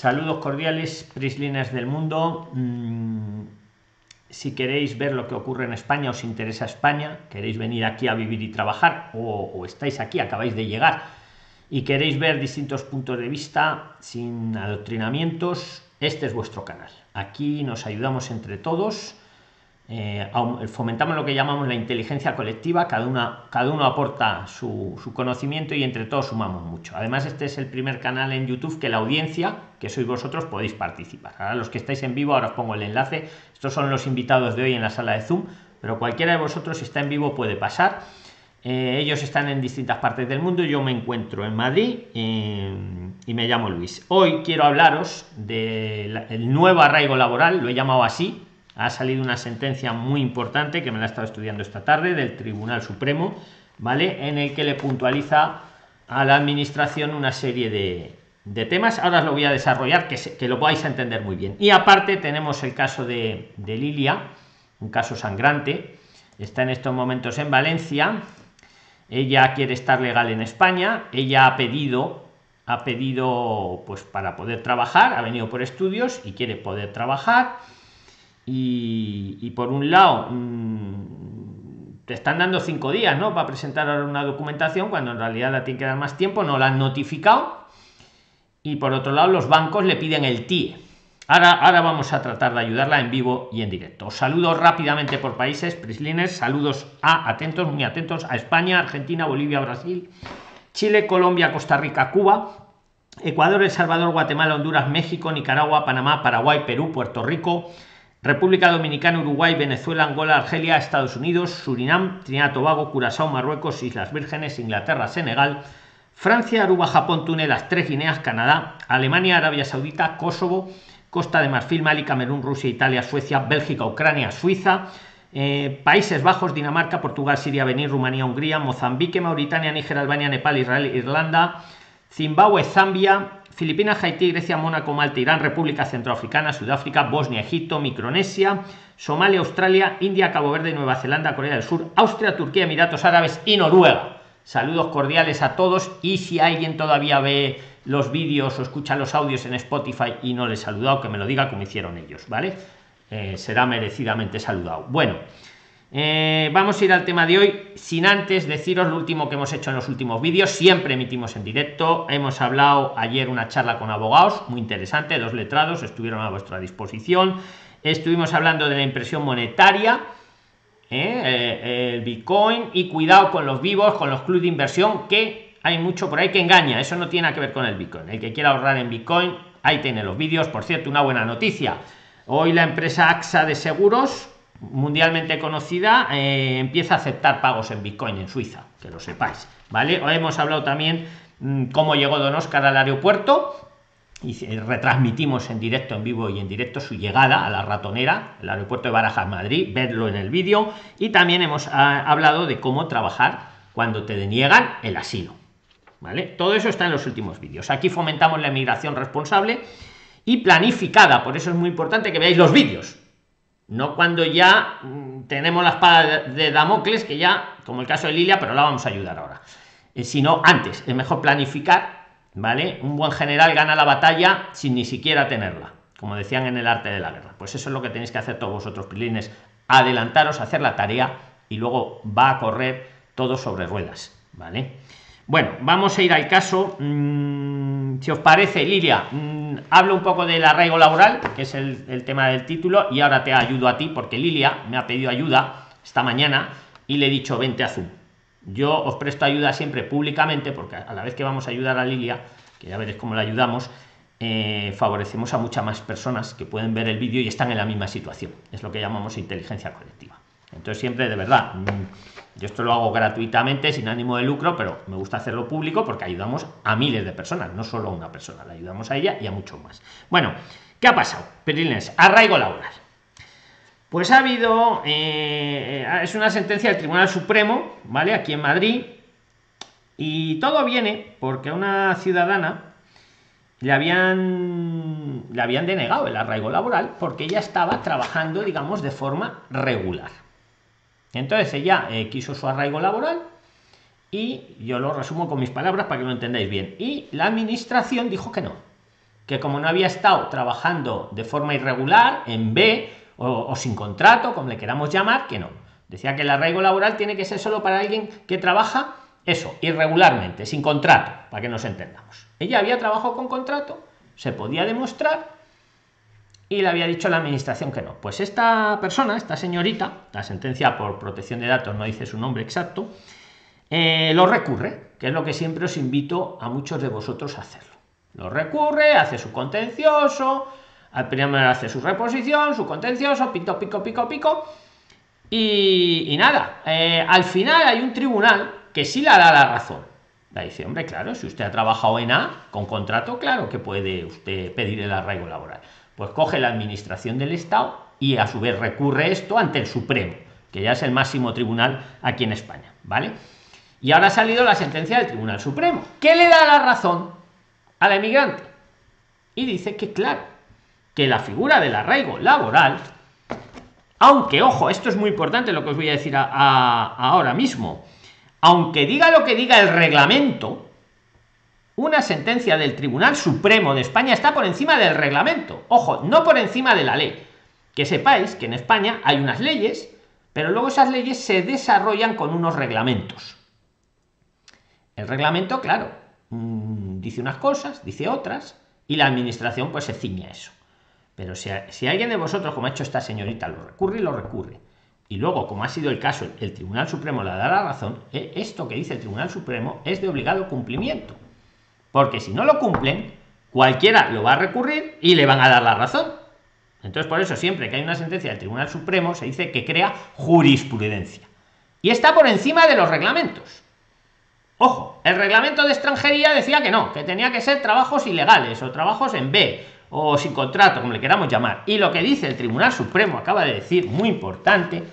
Saludos cordiales, Prisliners del mundo. Mm, si queréis ver lo que ocurre en España, os interesa España, queréis venir aquí a vivir y trabajar, o, estáis aquí, acabáis de llegar y queréis ver distintos puntos de vista sin adoctrinamientos, este es vuestro canal. Aquí nos ayudamos entre todos eh, fomentamos lo que llamamos la inteligencia colectiva, cada, una, cada uno aporta su, conocimiento y entre todos sumamos mucho. Además, este es el primer canal en YouTube que la audiencia, que sois vosotros, podéis participar. Ahora los que estáis en vivo, ahora os pongo el enlace. Estos son los invitados de hoy en la sala de Zoom, pero cualquiera de vosotros, si está en vivo, puede pasar. Eh, ellos están en distintas partes del mundo, yo me encuentro en Madrid eh, y me llamo Luis. Hoy quiero hablaros del nuevo arraigo laboral, lo he llamado así, ha salido una sentencia muy importante que me la he estado estudiando esta tarde del Tribunal Supremo, ¿vale? En el que le puntualiza a la administración una serie de, temas. Ahora os lo voy a desarrollar, que, que lo podáis entender muy bien. Y aparte tenemos el caso de, de Lilia, un caso sangrante. Está en estos momentos en Valencia. Ella quiere estar legal en España. Ella ha pedido ha pedido pues para poder trabajar, ha venido por estudios y quiere poder trabajar y, por un lado mm, te están dando cinco días ¿no? para presentar una documentación cuando en realidad la tiene que dar más tiempo, no la han notificado y por otro lado los bancos le piden el TIE. Ahora, ahora vamos a tratar de ayudarla en vivo y en directo. Os saludo rápidamente por países, Prislines, saludos a atentos, muy atentos a España, Argentina, Bolivia, Brasil, Chile, Colombia, Costa Rica, Cuba, Ecuador, El Salvador, Guatemala, Honduras, México, Nicaragua, Panamá, Paraguay, Perú, Puerto Rico, República Dominicana, Uruguay, Venezuela, Angola, Argelia, Estados Unidos, Surinam, Trinidad Tobago, Curazao, Marruecos, Islas Vírgenes, Inglaterra, Senegal, Francia, Aruba, Japón, Túnez, las tres Guineas, Canadá, Alemania, Arabia Saudita, Kosovo, Costa de Marfil, Mali, Camerún, Rusia, Italia, Suecia, Bélgica, Ucrania, Suiza, eh, Países Bajos, Dinamarca, Portugal, Siria, Benín, Rumanía, Hungría, Mozambique, Mauritania, Níger, Albania, Nepal, Israel, Irlanda, Zimbabue, Zambia, Filipinas, Haití, Grecia, Mónaco, Malta, Irán, República Centroafricana, Sudáfrica, Bosnia, Egipto, Micronesia, Somalia, Australia, India, Cabo Verde, Nueva Zelanda, Corea del Sur, Austria, Turquía, Emiratos Árabes y Noruega. Saludos cordiales a todos y si alguien todavía ve los vídeos o escucha los audios en Spotify y no les he saludado, que me lo diga como hicieron ellos, ¿vale? Eh, será merecidamente saludado. Bueno. Eh, vamos a ir al tema de hoy. Sin antes deciros lo último que hemos hecho en los últimos vídeos. Siempre emitimos en directo. Hemos hablado ayer una charla con abogados muy interesante. Dos letrados estuvieron a vuestra disposición. Estuvimos hablando de la impresión monetaria ¿eh? Eh, el bitcoin y cuidado con los vivos con los clubes de inversión que hay mucho por ahí que engaña. Eso no tiene que ver con el bitcoin. El que quiera ahorrar en bitcoin ahí tiene los vídeos. Por cierto una buena noticia. Hoy la empresa AXA de seguros mundialmente conocida eh, empieza a aceptar pagos en Bitcoin en Suiza, que lo sepáis, ¿vale? Hoy hemos hablado también mm, cómo llegó Don Oscar al aeropuerto y retransmitimos en directo, en vivo y en directo su llegada a la ratonera, el aeropuerto de Barajas, Madrid, verlo en el vídeo y también hemos ah, hablado de cómo trabajar cuando te deniegan el asilo, ¿vale? Todo eso está en los últimos vídeos. Aquí fomentamos la emigración responsable y planificada, por eso es muy importante que veáis los vídeos, no cuando ya mm, tenemos la espada de Damocles, que ya, como el caso de Lilia, pero la vamos a ayudar ahora. Eh, sino antes, es mejor planificar, ¿vale? Un buen general gana la batalla sin ni siquiera tenerla, como decían en el arte de la guerra. Pues eso es lo que tenéis que hacer todos vosotros, pilines, adelantaros, hacer la tarea y luego va a correr todo sobre ruedas, ¿vale? Bueno, vamos a ir al caso. Mm, si os parece, Lilia, mm, hablo un poco del arraigo laboral, que es el, tema del título, y ahora te ayudo a ti, porque Lilia me ha pedido ayuda esta mañana y le he dicho, vente a Zoom. Yo os presto ayuda siempre públicamente, porque a la vez que vamos a ayudar a Lilia, que ya veréis cómo la ayudamos, eh, favorecemos a muchas más personas que pueden ver el vídeo y están en la misma situación. Es lo que llamamos inteligencia colectiva. Entonces siempre, de verdad, mm, yo esto lo hago gratuitamente, sin ánimo de lucro, pero me gusta hacerlo público porque ayudamos a miles de personas, no solo a una persona, le ayudamos a ella y a mucho más. Bueno, ¿qué ha pasado? Perilines, arraigo laboral. Pues ha habido, eh, es una sentencia del Tribunal Supremo, ¿vale? Aquí en Madrid, y todo viene porque a una ciudadana le habían, le habían denegado el arraigo laboral porque ella estaba trabajando, digamos, de forma regular. Entonces ella eh, quiso su arraigo laboral y yo lo resumo con mis palabras para que lo entendáis bien. Y la administración dijo que no, que como no había estado trabajando de forma irregular, en B o, sin contrato, como le queramos llamar, que no. Decía que el arraigo laboral tiene que ser solo para alguien que trabaja eso, irregularmente, sin contrato, para que nos entendamos. Ella había trabajado con contrato, se podía demostrar y le había dicho la administración que no. Pues esta persona, esta señorita, la sentencia por protección de datos no dice su nombre exacto, eh, lo recurre, que es lo que siempre os invito a muchos de vosotros a hacerlo. Lo recurre, hace su contencioso, al primero hace su reposición, su contencioso, pico, pico, pico, pico. Y, nada, eh, al final hay un tribunal que sí le da la razón. La dice, hombre, claro, si usted ha trabajado en A con contrato, claro que puede usted pedir el arraigo laboral. Pues coge la administración del Estado y a su vez recurre esto ante el Supremo, que ya es el máximo tribunal aquí en España, ¿vale? Y ahora ha salido la sentencia del Tribunal Supremo. ¿Qué le da la razón a la emigrante? Y dice que, claro, que la figura del arraigo laboral, aunque, ojo, esto es muy importante lo que os voy a decir ahora mismo, aunque diga lo que diga el reglamento, una sentencia del Tribunal Supremo de España está por encima del reglamento. Ojo, no por encima de la ley. Que sepáis que en España hay unas leyes, pero luego esas leyes se desarrollan con unos reglamentos. El reglamento, claro, mm, dice unas cosas, dice otras, y la administración pues se ciña a eso. Pero si, alguien de vosotros, como ha hecho esta señorita, lo recurre, lo recurre. Y luego, como ha sido el caso, el Tribunal Supremo le da la razón, eh, esto que dice el Tribunal Supremo es de obligado cumplimiento. Porque si no lo cumplen, cualquiera lo va a recurrir y le van a dar la razón. Entonces, por eso, siempre que hay una sentencia del Tribunal Supremo, se dice que crea jurisprudencia. Y está por encima de los reglamentos. Ojo, el reglamento de extranjería decía que no, que tenía que ser trabajos ilegales o trabajos en B o sin contrato, como le queramos llamar. Y lo que dice el Tribunal Supremo acaba de decir, muy importante,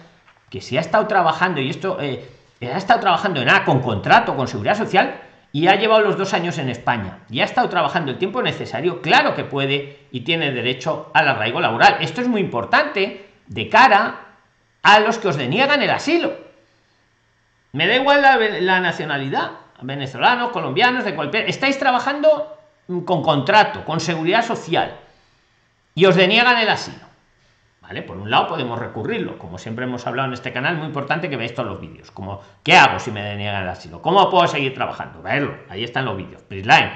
que si ha estado trabajando, y esto eh, ha estado trabajando en A con contrato, con seguridad social, y ha llevado los dos años en España y ha estado trabajando el tiempo necesario, claro que puede y tiene derecho al arraigo laboral. Esto es muy importante de cara a los que os deniegan el asilo me da igual la, nacionalidad, venezolanos, colombianos, de cualquier. Estáis trabajando con contrato, con seguridad social y os deniegan el asilo. Por un lado podemos recurrirlo, como siempre hemos hablado en este canal, muy importante que veáis todos los vídeos. Como, ¿qué hago si me deniegan el asilo? ¿Cómo puedo seguir trabajando? Verlo, ahí están los vídeos. Prisline,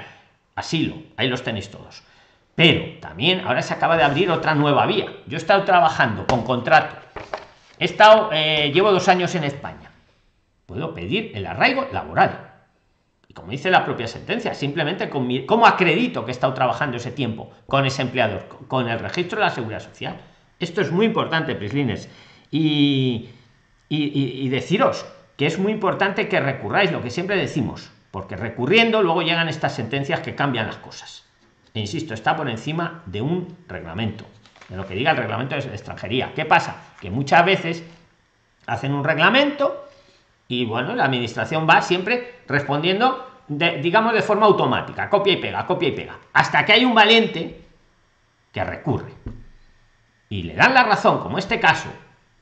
asilo, ahí los tenéis todos. Pero también ahora se acaba de abrir otra nueva vía. Yo he estado trabajando con contrato. He estado, eh, llevo dos años en España puedo pedir el arraigo laboral. Y como dice la propia sentencia, simplemente con ¿cómo acredito que he estado trabajando ese tiempo con ese empleador? Con el registro de la seguridad social. Esto es muy importante, Prislines. Y, deciros que es muy importante que recurráis, lo que siempre decimos, porque recurriendo luego llegan estas sentencias que cambian las cosas. E insisto, está por encima de un reglamento, de lo que diga el reglamento de extranjería. ¿Qué pasa? Que muchas veces hacen un reglamento y bueno, la administración va siempre respondiendo, digamos, de forma automática, copia y pega, copia y pega, hasta que hay un valiente que recurre. Y le dan la razón, como este caso,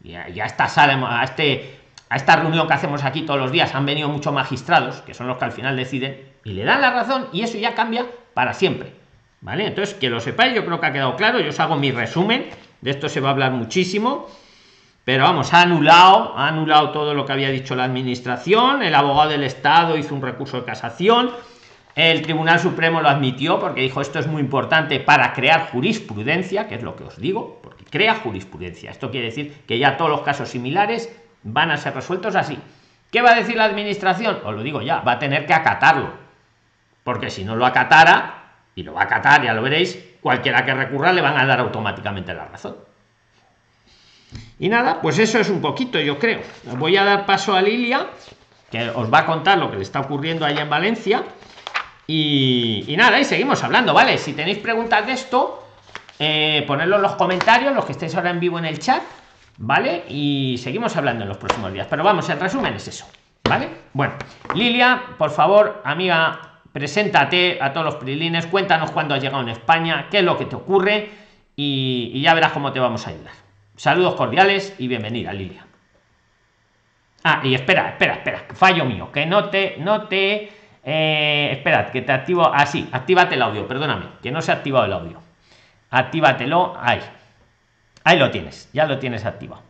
y a, esta sala, a, este, a esta reunión que hacemos aquí todos los días han venido muchos magistrados, que son los que al final deciden, y le dan la razón y eso ya cambia para siempre. ¿Vale? Entonces, que lo sepáis, yo creo que ha quedado claro, yo os hago mi resumen, de esto se va a hablar muchísimo. Pero vamos, ha anulado, ha anulado todo lo que había dicho la administración, el abogado del Estado hizo un recurso de casación, el Tribunal Supremo lo admitió porque dijo esto es muy importante para crear jurisprudencia, que es lo que os digo, porque crea jurisprudencia. Esto quiere decir que ya todos los casos similares van a ser resueltos así. ¿Qué va a decir la administración? Os lo digo ya, va a tener que acatarlo. Porque si no lo acatara, y lo va a acatar, ya lo veréis, cualquiera que recurra le van a dar automáticamente la razón. Y nada, pues eso es un poquito, yo creo. Voy a dar paso a Lilia, que os va a contar lo que le está ocurriendo allá en Valencia. Y, nada, y seguimos hablando, ¿vale? Si tenéis preguntas de esto, eh, en los comentarios, los que estéis ahora en vivo en el chat, ¿vale? Y seguimos hablando en los próximos días. Pero vamos, el resumen es eso, ¿vale? Bueno, Lilia, por favor, amiga, preséntate a todos los prilines, cuéntanos cuándo has llegado en España, qué es lo que te ocurre y ya verás cómo te vamos a ayudar. Saludos cordiales y bienvenida, Lilia. Ah, y espera, espera, espera, fallo mío, que no te, no te Eh, esperad, que te activo. Así, ah, actívate el audio, perdóname, que no se ha activado el audio. Actívatelo, ahí. Ahí lo tienes, ya lo tienes activado.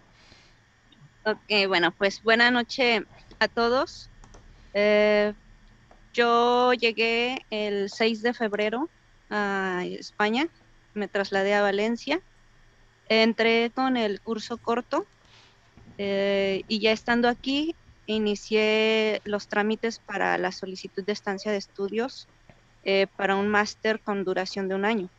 Ok, bueno, pues buena noche a todos. Eh, yo llegué el 6 de febrero a España, me trasladé a Valencia, entré con el curso corto eh, y ya estando aquí inicié los trámites para la solicitud de estancia de estudios eh, para un máster con duración de un año.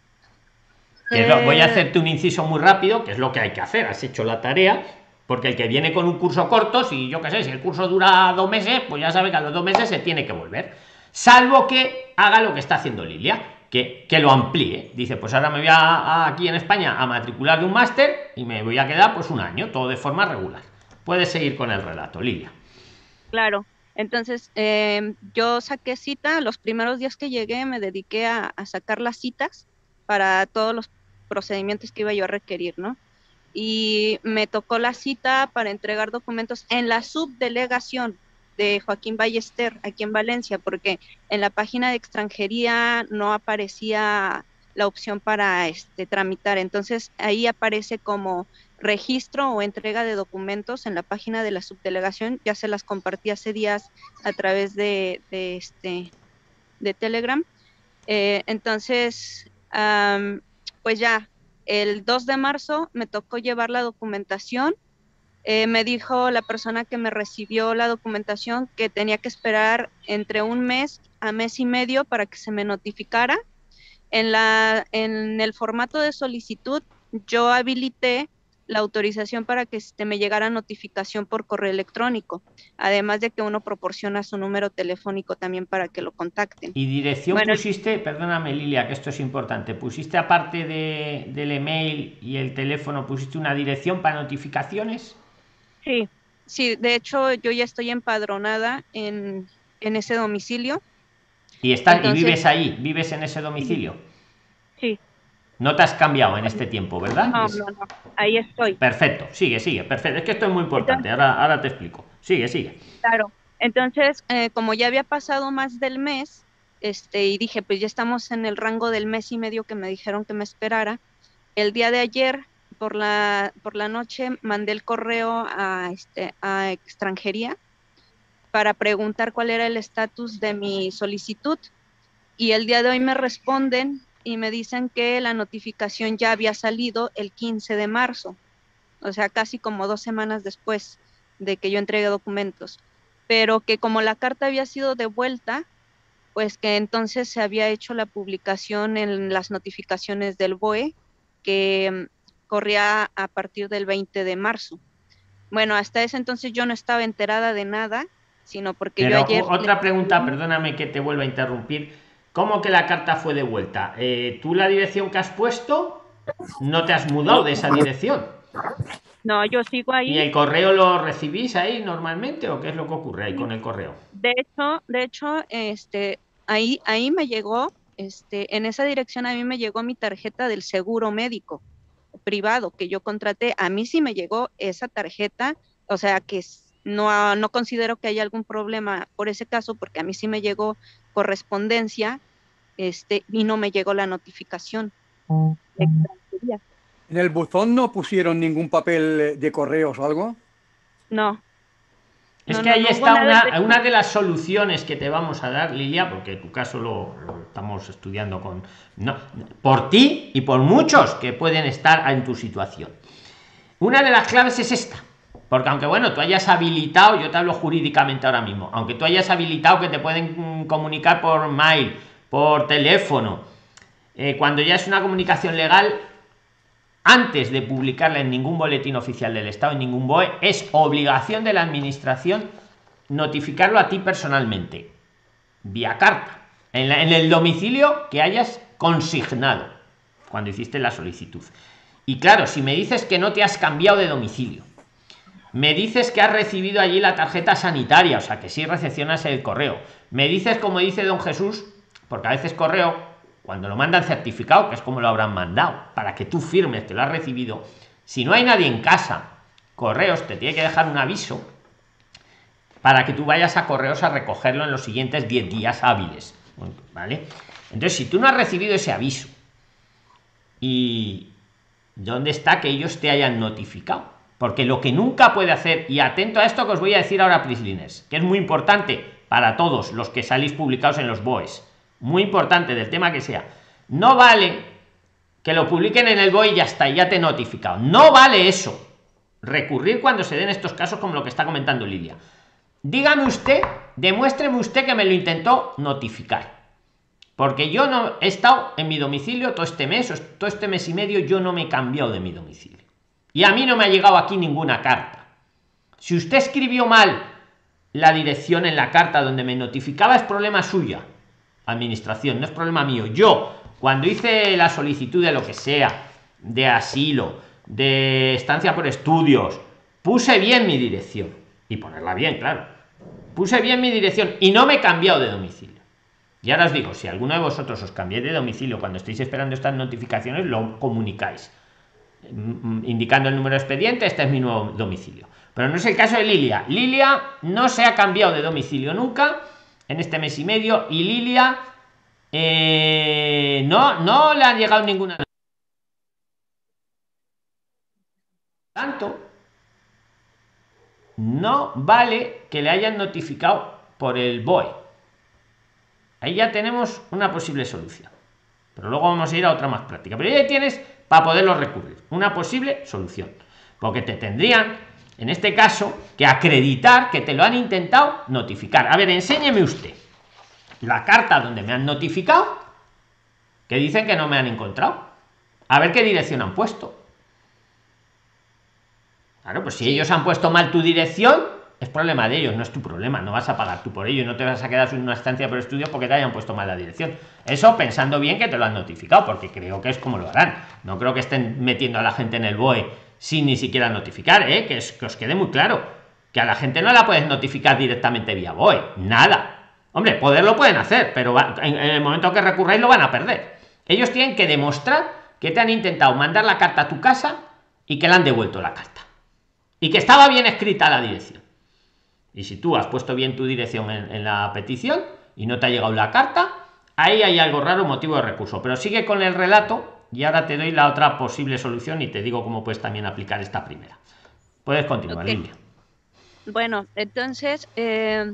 Voy a hacerte un inciso muy rápido, que es lo que hay que hacer. Has hecho la tarea, porque el que viene con un curso corto, si yo qué sé, si el curso dura dos meses, pues ya sabe que a los dos meses se tiene que volver. Salvo que haga lo que está haciendo Lilia, que, que lo amplíe. Dice, pues ahora me voy a, aquí en España a matricular de un máster y me voy a quedar pues un año, todo de forma regular. Puedes seguir con el relato, Lilia. Claro. Entonces, em, yo saqué cita, los primeros días que llegué me dediqué a, a, sacar las citas para todos los procedimientos que iba yo a requerir, ¿no? y me tocó la cita para entregar documentos en la subdelegación de Joaquín Ballester aquí en Valencia, porque en la página de extranjería no aparecía la opción para este tramitar. Entonces ahí aparece como registro o entrega de documentos en la página de la subdelegación. Ya se las compartí hace días a través de, este de Telegram. Eh, entonces, pues ya el 2 de marzo me tocó llevar la documentación. Eh, me dijo la persona que me recibió la documentación que tenía que esperar entre un mes a mes y medio para que se me notificara. En, la, en el formato de solicitud yo habilité la autorización para que te me llegara notificación por correo electrónico, además de que uno proporciona su número telefónico también para que lo contacten. ¿Y dirección pusiste, perdóname Lilia, que esto es importante, pusiste aparte de, del email y el teléfono, pusiste una dirección para notificaciones? Sí, sí, de hecho yo ya estoy empadronada en, en ese domicilio. ¿Y, estás, ¿Y vives ahí? ¿Vives en ese domicilio? Sí. No te has cambiado en este tiempo, ¿verdad? No, no, no. Ahí estoy. Perfecto. Sigue, sigue. Perfecto. Es que esto es muy importante. ahora, ahora te explico. Sigue, sigue. Claro. Entonces, eh, como ya había pasado más del mes, este, y dije, pues ya estamos en el rango del mes y medio que me dijeron que me esperara. El día de ayer, por la, por la noche, mandé el correo a, este, a extranjería para preguntar cuál era el estatus de mi solicitud. Y el día de hoy me responden y me dicen que la notificación ya había salido el 15 de marzo, o sea, casi como dos semanas después de que yo entregué documentos, pero que como la carta había sido devuelta, pues que entonces se había hecho la publicación en las notificaciones del BOE, que mm, corría a partir del 20 de marzo. Bueno, hasta ese entonces yo no estaba enterada de nada, sino porque yo ayer... Otra pregunta, perdóname que te vuelva a interrumpir ¿Cómo que la carta fue devuelta? Eh, ¿Tú la dirección que has puesto no te has mudado de esa dirección? No, yo sigo ahí. ¿Y el correo lo recibís ahí normalmente o qué es lo que ocurre ahí con el correo? De hecho, de hecho, este, ahí, ahí me llegó, este, en esa dirección a mí me llegó mi tarjeta del seguro médico privado que yo contraté. A mí sí me llegó esa tarjeta, o sea que no, no considero que haya algún problema por ese caso, porque a mí sí me llegó correspondencia este, y no me llegó la notificación. ¿En el buzón no pusieron ningún papel de correos o algo? No. Es que ahí está una, una, de las soluciones que te vamos a dar, Lilia, porque tu caso lo, estamos estudiando con no, por ti y por muchos que pueden estar en tu situación. Una de las claves es esta porque aunque bueno, tú hayas habilitado, yo te hablo jurídicamente ahora mismo, aunque tú hayas habilitado que te pueden mm, comunicar por mail, por teléfono, eh, cuando ya es una comunicación legal, antes de publicarla en ningún boletín oficial del Estado, en ningún BOE, es obligación de la administración notificarlo a ti personalmente, vía carta, en, en el domicilio que hayas consignado cuando hiciste la solicitud. Y claro, si me dices que no te has cambiado de domicilio, me dices que has recibido allí la tarjeta sanitaria, o sea que sí recepcionas el correo. Me dices, como dice don Jesús, porque a veces correo, cuando lo mandan certificado, que es como lo habrán mandado, para que tú firmes que lo has recibido, si no hay nadie en casa, correos te tiene que dejar un aviso para que tú vayas a correos a recogerlo en los siguientes 10 días hábiles. ¿Vale? Entonces, si tú no has recibido ese aviso y ¿dónde está que ellos te hayan notificado? Porque lo que nunca puede hacer, y atento a esto que os voy a decir ahora, Prislines, que es muy importante para todos los que salís publicados en los BOEs, muy importante del tema que sea, no vale que lo publiquen en el BOE y ya está, ya te he notificado. No vale eso. Recurrir cuando se den estos casos como lo que está comentando Lidia. Dígame usted, demuéstreme usted que me lo intentó notificar. Porque yo no he estado en mi domicilio todo este mes, todo este mes y medio, yo no me he cambiado de mi domicilio. Y a mí no me ha llegado aquí ninguna carta. Si usted escribió mal la dirección en la carta donde me notificaba, es problema suya. Administración, no es problema mío. Yo, cuando hice la solicitud de lo que sea, de asilo, de estancia por estudios, puse bien mi dirección. Y ponerla bien, claro. Puse bien mi dirección y no me he cambiado de domicilio. Y ahora os digo, si alguno de vosotros os cambié de domicilio cuando estéis esperando estas notificaciones, lo comunicáis indicando el número de expediente, este es mi nuevo domicilio. Pero no es el caso de Lilia. Lilia no se ha cambiado de domicilio nunca en este mes y medio y Lilia eh, no, no le ha llegado ninguna. Tanto, no vale que le hayan notificado por el BOE. Ahí ya tenemos una posible solución. Pero luego vamos a ir a otra más práctica. Pero ya tienes para poderlo recurrir. Una posible solución. Porque te tendrían, en este caso, que acreditar que te lo han intentado notificar. A ver, enséñeme usted la carta donde me han notificado que dicen que no me han encontrado. A ver qué dirección han puesto. Claro, pues si ellos han puesto mal tu dirección, es problema de ellos, no es tu problema, no vas a pagar tú por ello no te vas a quedar en una estancia por estudio porque te hayan puesto mal la dirección. Eso pensando bien que te lo han notificado, porque creo que es como lo harán. No creo que estén metiendo a la gente en el BOE sin ni siquiera notificar, ¿eh? que, es, que os quede muy claro, que a la gente no la puedes notificar directamente vía BOE, nada. Hombre, poder lo pueden hacer, pero en, en el momento que recurráis lo van a perder. Ellos tienen que demostrar que te han intentado mandar la carta a tu casa y que le han devuelto la carta. Y que estaba bien escrita la dirección. Y si tú has puesto bien tu dirección en, la petición y no te ha llegado la carta, ahí hay algo raro, motivo de recurso. Pero sigue con el relato y ahora te doy la otra posible solución y te digo cómo puedes también aplicar esta primera. Puedes continuar, Lilia. Bueno, entonces, eh,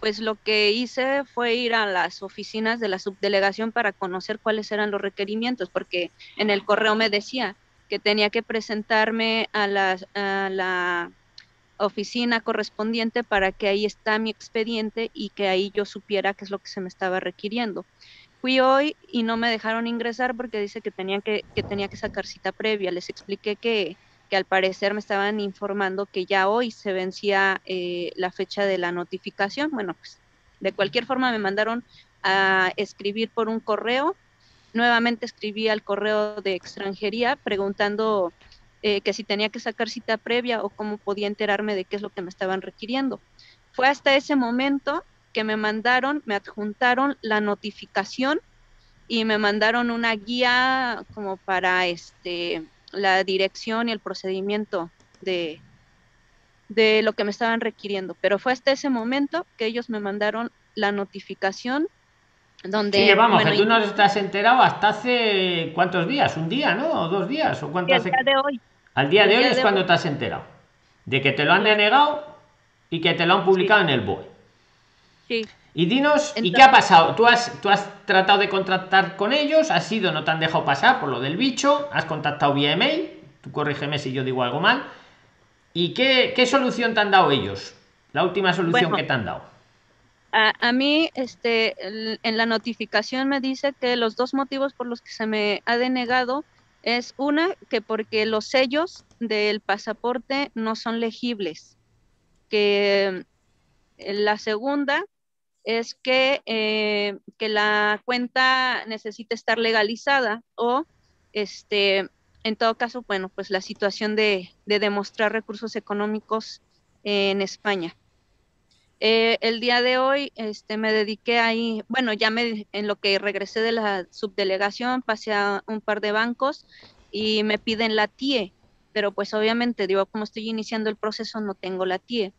pues lo que hice fue ir a las oficinas de la subdelegación para conocer cuáles eran los requerimientos, porque en el correo me decía que tenía que presentarme a a la oficina correspondiente para que ahí está mi expediente y que ahí yo supiera qué es lo que se me estaba requiriendo. Fui hoy y no me dejaron ingresar porque dice que que, que tenía que sacar cita previa. Les expliqué que, que al parecer me estaban informando que ya hoy se vencía eh, la fecha de la notificación. Bueno, pues de cualquier forma me mandaron a escribir por un correo. Nuevamente escribí al correo de extranjería preguntando eh, que si tenía que sacar cita previa o cómo podía enterarme de qué es lo que me estaban requiriendo. Fue hasta ese momento que me mandaron, me adjuntaron la notificación y me mandaron una guía como para este la dirección y el procedimiento de, de lo que me estaban requiriendo. Pero fue hasta ese momento que ellos me mandaron la notificación donde... Sí, vamos, que tú no estás enterado hasta hace cuántos días, un día, ¿no? ¿O dos días? ¿O cuánto hace... de hoy. Al día de hoy es cuando te has enterado. De que te lo han denegado y que te lo han publicado en el BOE. Sí. Y dinos, ¿y qué ha pasado? ¿Tú has, ¿Tú has tratado de contactar con ellos? ¿Has sido, no te han dejado pasar por lo del bicho? ¿Has contactado vía email? Tú corrígeme si yo digo algo mal. ¿Y qué, qué solución te han dado ellos? La última solución que te han dado. A, a, mí, este, en la notificación me dice que los dos motivos por los que se me ha denegado es una, que porque los sellos del pasaporte no son legibles. Que eh, la segunda es que, eh, que la cuenta necesita estar legalizada o, este, en todo caso, bueno, pues la situación de, de demostrar recursos económicos en España. Eh, el día de hoy este, me dediqué ahí, bueno, ya me, en lo que regresé de la subdelegación, pasé a un par de bancos y me piden la TIE, pero pues obviamente, digo, como estoy iniciando el proceso, no tengo la TIE.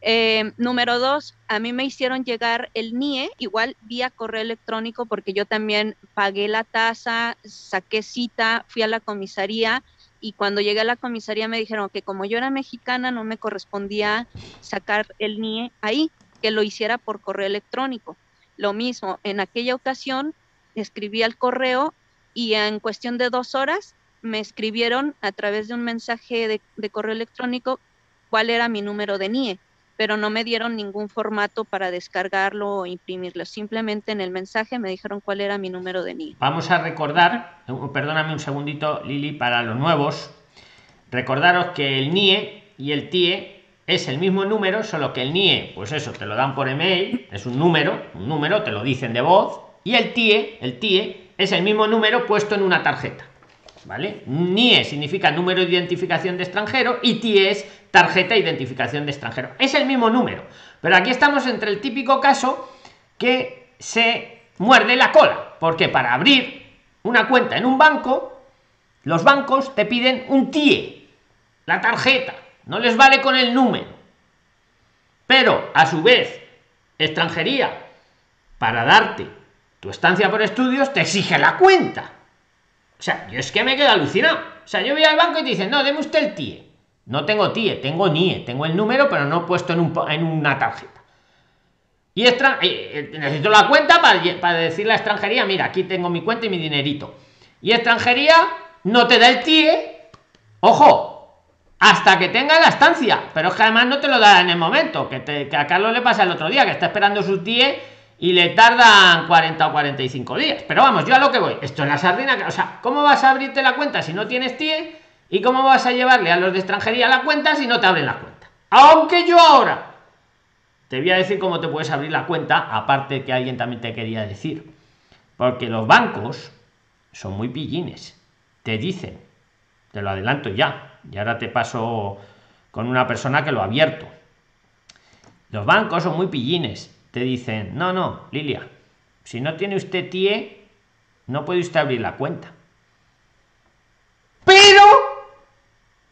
Eh, número dos, a mí me hicieron llegar el NIE, igual vía correo electrónico, porque yo también pagué la tasa, saqué cita, fui a la comisaría y cuando llegué a la comisaría me dijeron que como yo era mexicana no me correspondía sacar el NIE ahí, que lo hiciera por correo electrónico. Lo mismo, en aquella ocasión escribí al correo y en cuestión de dos horas me escribieron a través de un mensaje de, de correo electrónico cuál era mi número de NIE pero no me dieron ningún formato para descargarlo o imprimirlo. Simplemente en el mensaje me dijeron cuál era mi número de NIE. Vamos a recordar, perdóname un segundito, Lili, para los nuevos, recordaros que el NIE y el TIE es el mismo número, solo que el NIE, pues eso, te lo dan por email, es un número, un número, te lo dicen de voz, y el TIE, el TIE, es el mismo número puesto en una tarjeta. ¿Vale? NIE significa número de identificación de extranjero y TIE es tarjeta de identificación de extranjero. Es el mismo número, pero aquí estamos entre el típico caso que se muerde la cola, porque para abrir una cuenta en un banco, los bancos te piden un TIE, la tarjeta, no les vale con el número. Pero a su vez, extranjería, para darte tu estancia por estudios, te exige la cuenta. O sea, yo es que me quedo alucinado. O sea, yo voy al banco y te dicen, no, deme usted el TIE. No tengo TIE, tengo NIE, tengo el número, pero no puesto en, un, en una tarjeta. Y eh, eh, necesito la cuenta para, para decir la extranjería, mira, aquí tengo mi cuenta y mi dinerito. Y extranjería no te da el TIE, ojo, hasta que tenga la estancia. Pero es que además no te lo da en el momento, que, te, que a Carlos le pasa el otro día, que está esperando su TIE y le tardan 40 o 45 días. Pero vamos, yo a lo que voy. Esto es la sardina. O sea, ¿cómo vas a abrirte la cuenta si no tienes TIE? ¿Y cómo vas a llevarle a los de extranjería la cuenta si no te abren la cuenta? Aunque yo ahora te voy a decir cómo te puedes abrir la cuenta, aparte que alguien también te quería decir. Porque los bancos son muy pillines. Te dicen, te lo adelanto ya, y ahora te paso con una persona que lo ha abierto. Los bancos son muy pillines. Te dicen, no, no, Lilia, si no tiene usted TIE, no puede usted abrir la cuenta. Pero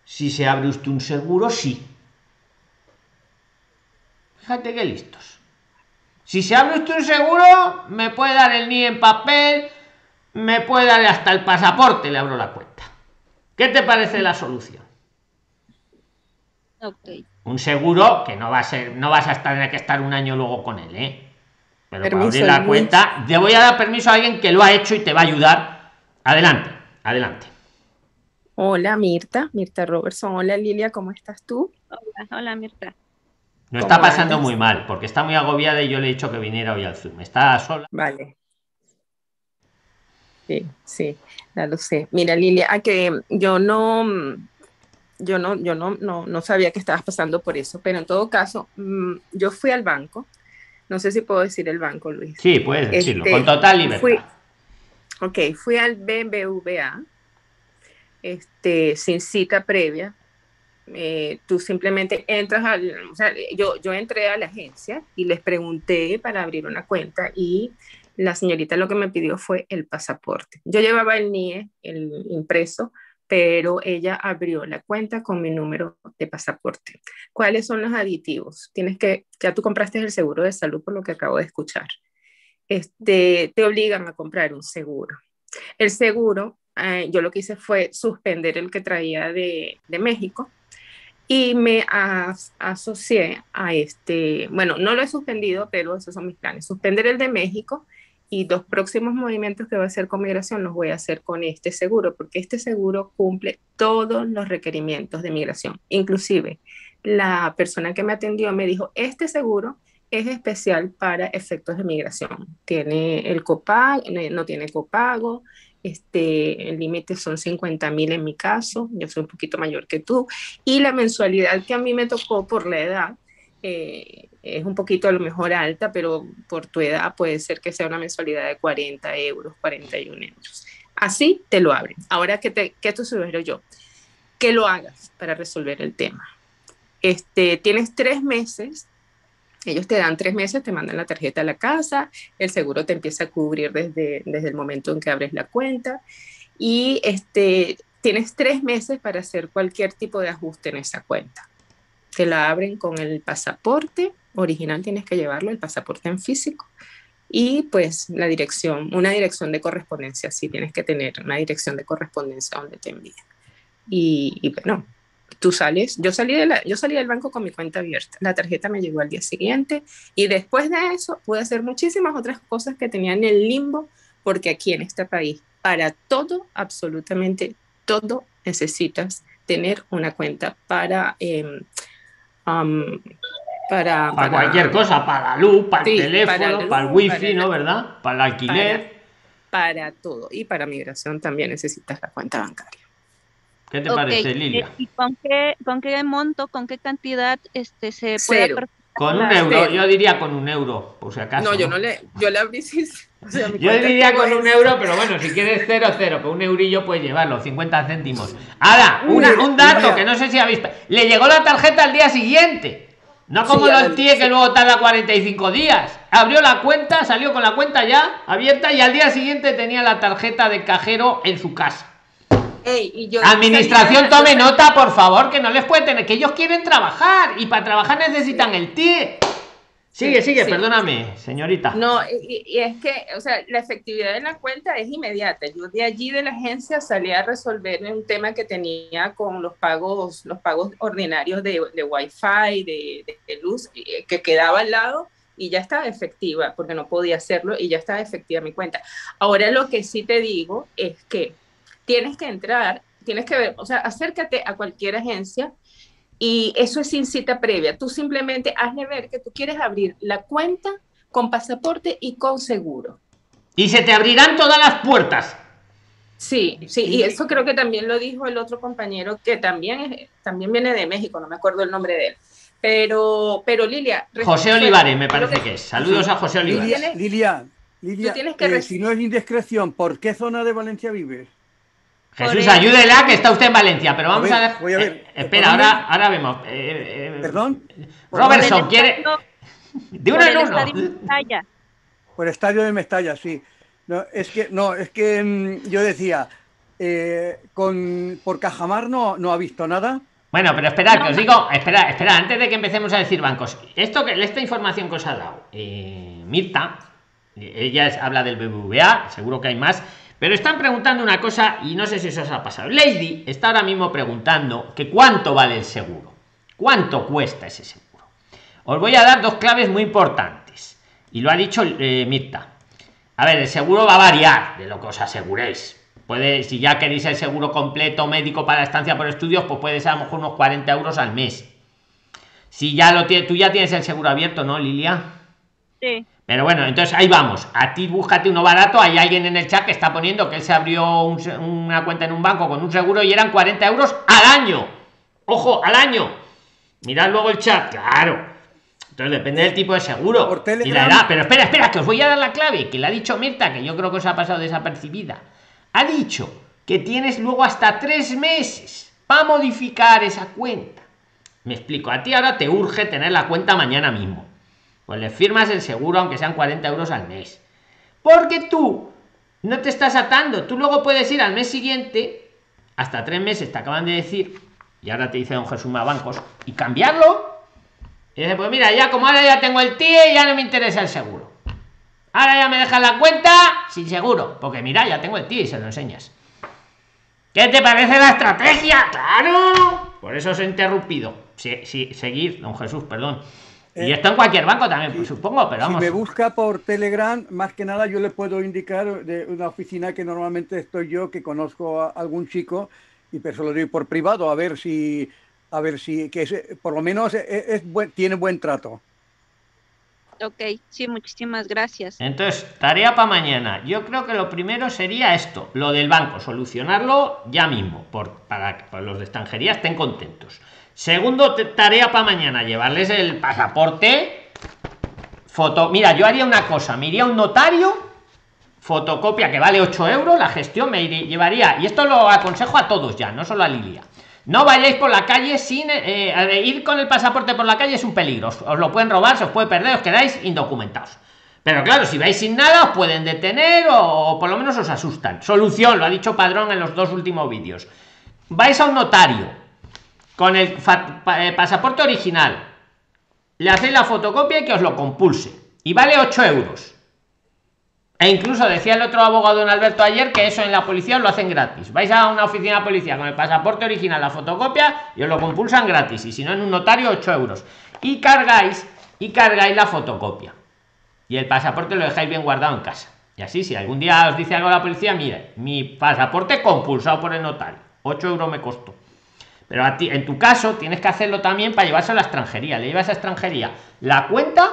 si se abre usted un seguro, sí. Fíjate qué listos. Si se abre usted un seguro, me puede dar el NIE en papel, me puede dar hasta el pasaporte, le abro la cuenta. ¿Qué te parece la solución? Un seguro que no va a ser, no vas a tener que estar un año luego con él, ¿eh? Pero para abrir la cuenta, te voy a dar permiso a alguien que lo ha hecho y te va a ayudar. Adelante, adelante. Hola Mirta, Mirta Robertson. Hola Lilia, ¿cómo estás tú? Hola, hola Mirta. No está pasando muy mal, porque está muy agobiada y yo le he dicho que viniera hoy al Zoom. Está sola. Vale. Sí, sí, ya lo sé. Mira, Lilia, a que yo no, yo no, yo no, no, sabía que estabas pasando por eso, pero en todo caso, mm, yo fui al banco. No sé si puedo decir el banco, Luis. Sí, puedes decirlo, con este, total libertad. Fui, ok, fui al BBVA este, sin cita previa. Eh, tú simplemente entras al, o sea, yo, yo entré a la agencia y les pregunté para abrir una cuenta y la señorita lo que me pidió fue el pasaporte. Yo llevaba el NIE, el impreso, pero ella abrió la cuenta con mi número de pasaporte. ¿Cuáles son los aditivos? Tienes que, ya tú compraste el seguro de salud por lo que acabo de escuchar. Este, te obligan a comprar un seguro. El seguro eh, yo lo que hice fue suspender el que traía de, de México y me asocié a este, bueno, no lo he suspendido, pero esos son mis planes, suspender el de México y los próximos movimientos que voy a hacer con migración los voy a hacer con este seguro, porque este seguro cumple todos los requerimientos de migración. Inclusive, la persona que me atendió me dijo, este seguro es especial para efectos de migración. Tiene el copago, no tiene copago, este, el límite son 50 mil en mi caso, yo soy un poquito mayor que tú, y la mensualidad que a mí me tocó por la edad eh, es un poquito a lo mejor alta, pero por tu edad puede ser que sea una mensualidad de 40 euros, 41 euros. Así te lo abren. Ahora, ¿qué te, qué te sugiero yo? Que lo hagas para resolver el tema. Este, tienes tres meses ellos te dan tres meses, te mandan la tarjeta a la casa, el seguro te empieza a cubrir desde, desde el momento en que abres la cuenta y este, tienes tres meses para hacer cualquier tipo de ajuste en esa cuenta. te la abren con el pasaporte original, tienes que llevarlo, el pasaporte en físico. Y pues la dirección, una dirección de correspondencia, sí tienes que tener una dirección de correspondencia donde te envíen. Y, y bueno, tú sales, yo salí, de la, yo salí del banco con mi cuenta abierta, la tarjeta me llegó al día siguiente y después de eso pude hacer muchísimas otras cosas que tenía en el limbo, porque aquí en este país, para todo, absolutamente todo, necesitas tener una cuenta para... Em, para, para, cualquier cosa, para la luz, para el teléfono, para, el wifi, ¿no? ¿Verdad? Para el alquiler. Para, todo. Y para migración también necesitas la cuenta bancaria. ¿Qué te parece, Lilia? ¿Y con qué, con qué monto, con qué cantidad este, se puede Con un euro, yo diría con un euro, por si acaso. No, yo no le, yo le abrí yo diría con un euro, pero bueno, si quieres cero, cero, con un eurillo puedes llevarlo, 50 céntimos. Ahora, un dato que no sé si ha visto. Le llegó la tarjeta al día siguiente. No como los TIE que luego tarda 45 días. Abrió la cuenta, salió con la cuenta ya abierta y al día siguiente tenía la tarjeta de cajero en su casa. Administración, tome nota, por favor, que no les puede tener, que ellos quieren trabajar y para trabajar necesitan el TIE. Sigue, sigue, perdóname, señorita. No, y, es que, o sea, la efectividad de la cuenta es inmediata. Yo de allí de la agencia salí a resolver un tema que tenía con los pagos, los pagos ordinarios de, de Wi-Fi, de, de, luz, que quedaba al lado y ya estaba efectiva, porque no podía hacerlo y ya estaba efectiva mi cuenta. Ahora lo que sí te digo es que tienes que entrar, tienes que ver, o sea, acércate a cualquier agencia y eso es sin cita previa. Tú simplemente hazle ver que tú quieres abrir la cuenta con pasaporte y con seguro. Y se te abrirán todas las puertas. Sí, sí, y eso creo que también lo dijo el otro compañero que también, también viene de México, no me acuerdo el nombre de él. Pero, pero Lilia. José Olivares, me parece que, es. Saludos a José Olivares. Lilia, Lilia, eh, si no es indiscreción, ¿por qué zona de Valencia vives? Jesús, ayúdela que está usted en Valencia, pero vamos a, ver. Voy a ver. Eh, espera, ahora, ahora vemos. Eh, eh, Perdón. Robertson quiere. De uno en uno. Por el estadio de Mestalla, sí. No, es que, no, es que mm, yo decía, con, por Cajamar no, no ha visto nada. Bueno, pero esperad, que os digo, espera, espera, antes de que empecemos a decir bancos, esto que esta información que os ha dado Mirta, ella habla del BBVA, seguro que hay más, pero están preguntando una cosa y no sé si eso os ha pasado. Lady está ahora mismo preguntando que cuánto vale el seguro. ¿Cuánto cuesta ese seguro? Os voy a dar dos claves muy importantes. Y lo ha dicho eh, Mirta. A ver, el seguro va a variar de lo que os aseguréis. Puede, si ya queréis el seguro completo médico para estancia por estudios, pues puede ser a lo mejor unos 40 euros al mes. Si ya lo tienes, tú ya tienes el seguro abierto, ¿no, Lilia? Sí. Pero bueno, entonces ahí vamos. A ti búscate uno barato. Hay alguien en el chat que está poniendo que él se abrió una cuenta en un banco con un seguro y eran 40 euros al año. Ojo, al año. Mirad luego el chat. Claro. Entonces depende del tipo de seguro y la edad. Pero espera, espera, que os voy a dar la clave que le ha dicho Mirta, que yo creo que os ha pasado desapercibida. Ha dicho que tienes luego hasta tres meses para modificar esa cuenta. Me explico. A ti ahora te urge tener la cuenta mañana mismo pues le firmas el seguro aunque sean 40 euros al mes. Porque tú no te estás atando. Tú luego puedes ir al mes siguiente, hasta tres meses te acaban de decir, y ahora te dice don Jesús Bancos, y cambiarlo. Y dice, pues mira, ya como ahora ya tengo el TIE, ya no me interesa el seguro. Ahora ya me dejas la cuenta sin seguro. Porque mira, ya tengo el TIE y se lo enseñas. ¿Qué te parece la estrategia? ¡Claro! Por eso os he interrumpido. Sí, sí, seguir, don Jesús, perdón y esto en cualquier banco también, pues, supongo, pero vamos. Si me busca por Telegram, más que nada yo le puedo indicar de una oficina que normalmente estoy yo, que conozco a algún chico, y pero se lo doy por privado, a ver si, a ver si, que por lo menos es, tiene buen trato. Ok, sí, muchísimas gracias. Entonces, tarea para mañana. Yo creo que lo primero sería esto, lo del banco, solucionarlo ya mismo, por, para que los de extranjería estén contentos. Segundo, tarea para mañana, llevarles el pasaporte. Foto. Mira, yo haría una cosa, me iría a un notario, fotocopia que vale 8 euros, la gestión me llevaría, y esto lo aconsejo a todos ya, no solo a Lilia. No vayáis por la calle sin eh, ir con el pasaporte por la calle es un peligro. Os, lo pueden robar, se os puede perder, os quedáis indocumentados. Pero claro, si vais sin nada, os pueden detener o, o por lo menos os asustan. Solución, lo ha dicho Padrón en los dos últimos vídeos. Vais a un notario, con el eh, pasaporte original, le hacéis la fotocopia y que os lo compulse. Y vale 8 euros. E incluso decía el otro abogado don Alberto ayer que eso en la policía lo hacen gratis. Vais a una oficina de policía con el pasaporte original, la fotocopia y os lo compulsan gratis. Y si no en un notario, 8 euros. Y cargáis, y cargáis la fotocopia. Y el pasaporte lo dejáis bien guardado en casa. Y así, si algún día os dice algo la policía, mire, mi pasaporte compulsado por el notario. 8 euros me costó. Pero a ti, en tu caso, tienes que hacerlo también para llevarse a la extranjería. Le llevas a extranjería la cuenta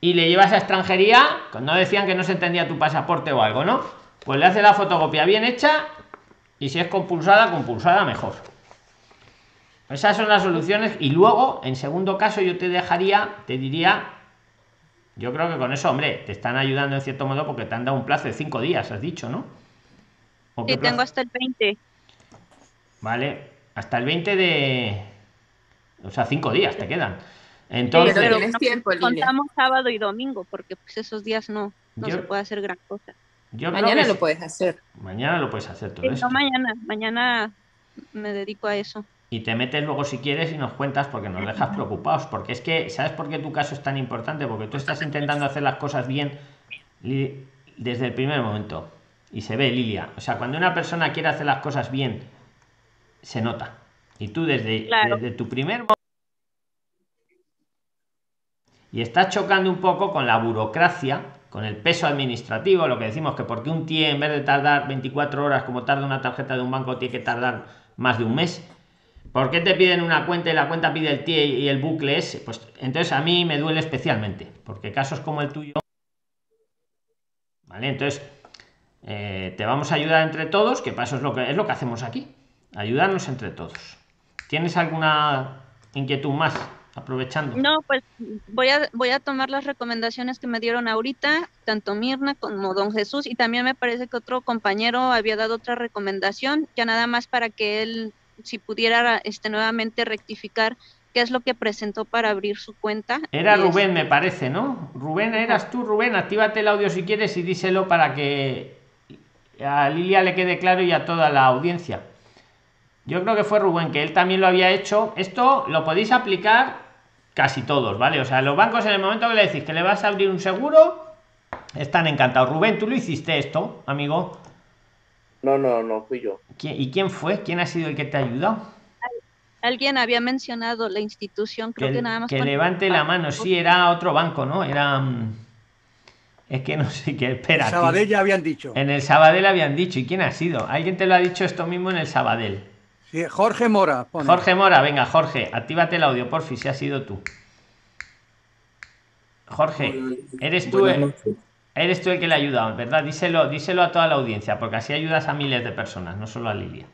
y le llevas a extranjería, cuando decían que no se entendía tu pasaporte o algo, ¿no? Pues le hace la fotocopia bien hecha y si es compulsada, compulsada mejor. Esas son las soluciones y luego, en segundo caso, yo te dejaría, te diría, yo creo que con eso, hombre, te están ayudando en cierto modo porque te han dado un plazo de cinco días, has dicho, ¿no? Sí, tengo hasta el 20. Vale, hasta el 20 de... O sea, cinco días te quedan. Entonces, contamos sábado y domingo, porque pues esos días no, no se puede hacer gran cosa. mañana lo puedes hacer. Mañana lo puedes hacer todo No, mañana, mañana me dedico a eso. Y te metes luego si quieres y nos cuentas porque nos dejas preocupados. Porque es que, ¿sabes por qué tu caso es tan importante? Porque tú estás intentando hacer las cosas bien desde el primer momento. Y se ve, Lilia. O sea, cuando una persona quiere hacer las cosas bien, se nota. Y tú desde, desde tu primer momento y está chocando un poco con la burocracia, con el peso administrativo, lo que decimos que porque un TIE en vez de tardar 24 horas como tarda una tarjeta de un banco tiene que tardar más de un mes. ¿Por qué te piden una cuenta y la cuenta pide el TIE y el bucle es? Pues entonces a mí me duele especialmente, porque casos como el tuyo... Vale, entonces eh, te vamos a ayudar entre todos, que paso es lo que es lo que hacemos aquí, ayudarnos entre todos. ¿Tienes alguna inquietud más? aprovechando. No, pues voy a, voy a tomar las recomendaciones que me dieron ahorita, tanto Mirna como don Jesús, y también me parece que otro compañero había dado otra recomendación, ya nada más para que él, si pudiera este, nuevamente rectificar qué es lo que presentó para abrir su cuenta. Era Rubén, me parece, ¿no? Rubén, eras tú, Rubén, actívate el audio si quieres y díselo para que a Lilia le quede claro y a toda la audiencia. Yo creo que fue Rubén, que él también lo había hecho. Esto lo podéis aplicar casi todos, ¿vale? O sea, los bancos en el momento que le decís que le vas a abrir un seguro, están encantados. Rubén, ¿tú lo hiciste esto, amigo? No, no, no, fui yo. ¿Y quién fue? ¿Quién ha sido el que te ha ayudado? Alguien había mencionado la institución, creo que, nada más. Que levante la mano, sí, era otro banco, ¿no? Era. Mm, es que no sé qué. Espera. En Sabadell ya habían dicho. En el Sabadell habían dicho. ¿Y quién ha sido? Alguien te lo ha dicho esto mismo en el Sabadell. Jorge Mora. Jorge Mora, venga, Jorge, actívate el audio, por fin, si ha sido tú. Jorge, eres tú, el, eres tú el que le ha ayudado, ¿verdad? Díselo, díselo a toda la audiencia, porque así ayudas a miles de personas, no solo a Lilia.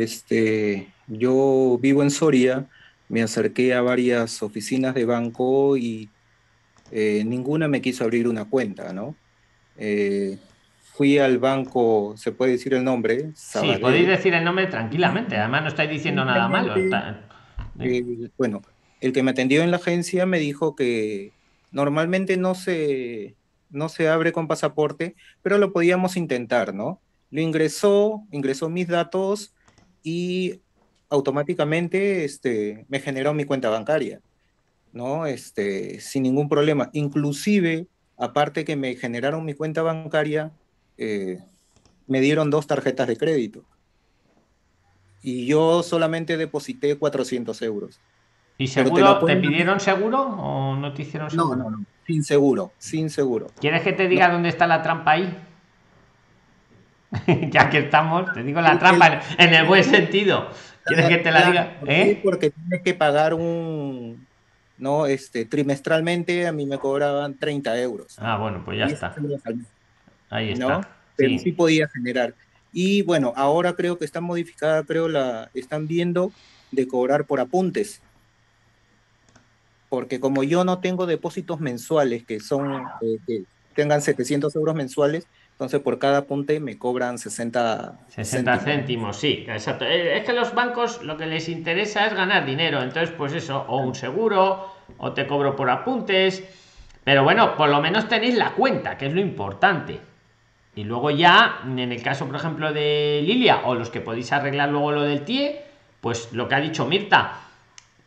Este, yo vivo en Soria, me acerqué a varias oficinas de banco y eh, ninguna me quiso abrir una cuenta, ¿no? Eh, fui al banco, se puede decir el nombre. Sí, podéis decir el nombre tranquilamente, además no estáis diciendo nada malo. Eh, bueno, el que me atendió en la agencia me dijo que normalmente no se, no se abre con pasaporte, pero lo podíamos intentar, ¿no? Lo ingresó, ingresó mis datos y automáticamente este, me generó mi cuenta bancaria, ¿no? Este, sin ningún problema. Inclusive, aparte que me generaron mi cuenta bancaria, eh, me dieron dos tarjetas de crédito. Y yo solamente deposité 400 euros. ¿Y seguro? Te, pidieron seguro o no te hicieron seguro? No, no, no. Sin seguro, sin seguro. ¿Quieres que te diga dónde está la trampa ahí? ya que estamos, te digo la trampa en el buen sentido. ¿Quieres que te la diga? ¿Eh? Porque tienes que pagar un, no, este, trimestralmente a mí me cobraban 30 euros. Ah, bueno, pues ya está. Ahí está. ¿no? Pero sí. podía generar. Y bueno, ahora creo que está modificada, creo la están viendo de cobrar por apuntes. Porque como yo no tengo depósitos mensuales que son eh, que tengan 700 euros mensuales, entonces por cada apunte me cobran 60, 60 céntimos. sí, exacto. Eh, es que los bancos lo que les interesa es ganar dinero, entonces pues eso, o un seguro, o te cobro por apuntes, pero bueno, por lo menos tenéis la cuenta, que es lo importante. Y luego ya, en el caso, por ejemplo, de Lilia, o los que podéis arreglar luego lo del TIE, pues lo que ha dicho Mirta,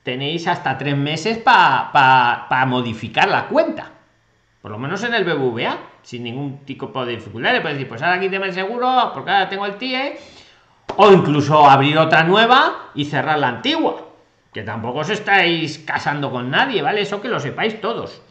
tenéis hasta tres meses para modificar la cuenta. Por lo menos en el BBVA, sin ningún tipo de dificultad. Le puedes decir, pues ahora quíteme el seguro, porque ahora tengo el TIE. O incluso abrir otra nueva y cerrar la antigua. Que tampoco os estáis casando con nadie, ¿vale? Eso que lo sepáis todos.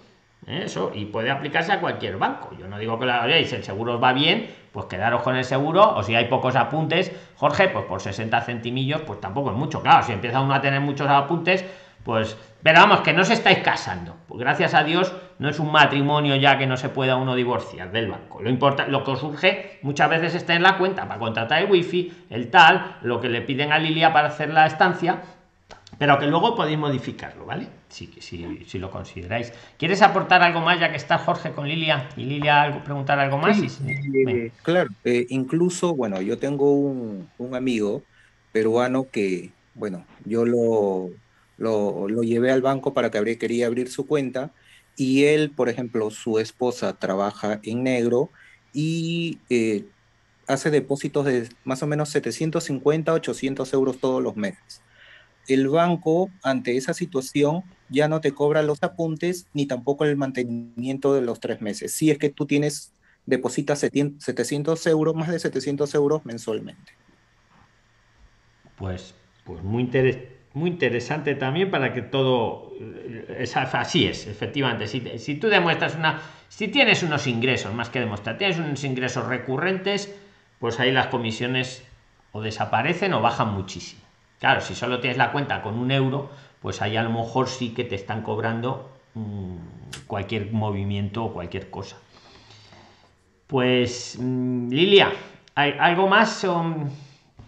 Eso, y puede aplicarse a cualquier banco. Yo no digo que lo hagáis, el seguro os va bien, pues quedaros con el seguro, o si hay pocos apuntes, Jorge, pues por 60 centimillos, pues tampoco es mucho. Claro, si empieza uno a tener muchos apuntes, pues, pero vamos, que no se estáis casando. Pues gracias a Dios, no es un matrimonio ya que no se pueda uno divorciar del banco. Lo importa, lo que surge muchas veces está en la cuenta para contratar el wifi, el tal, lo que le piden a Lilia para hacer la estancia, pero que luego podéis modificarlo, ¿vale? Si, si, si lo consideráis. ¿Quieres aportar algo más ya que está Jorge con Lilia y Lilia algo, preguntar algo más? Eh, claro, eh, incluso, bueno, yo tengo un, un, amigo peruano que, bueno, yo lo, lo, lo, llevé al banco para que quería abrir su cuenta y él, por ejemplo, su esposa trabaja en negro y eh, hace depósitos de más o menos 750, 800 euros todos los meses el banco ante esa situación ya no te cobra los apuntes ni tampoco el mantenimiento de los tres meses. Si es que tú tienes, depositas 700 euros, más de 700 euros mensualmente. Pues, pues muy, interesante también para que todo, eh, así es, efectivamente. Si, si tú demuestras una, si tienes unos ingresos, más que demostrar, tienes unos ingresos recurrentes, pues ahí las comisiones o desaparecen o bajan muchísimo. Claro, si solo tienes la cuenta con un euro, pues ahí a lo mejor sí que te están cobrando mmm, cualquier movimiento o cualquier cosa. Pues, mmm, Lilia, ¿hay algo más?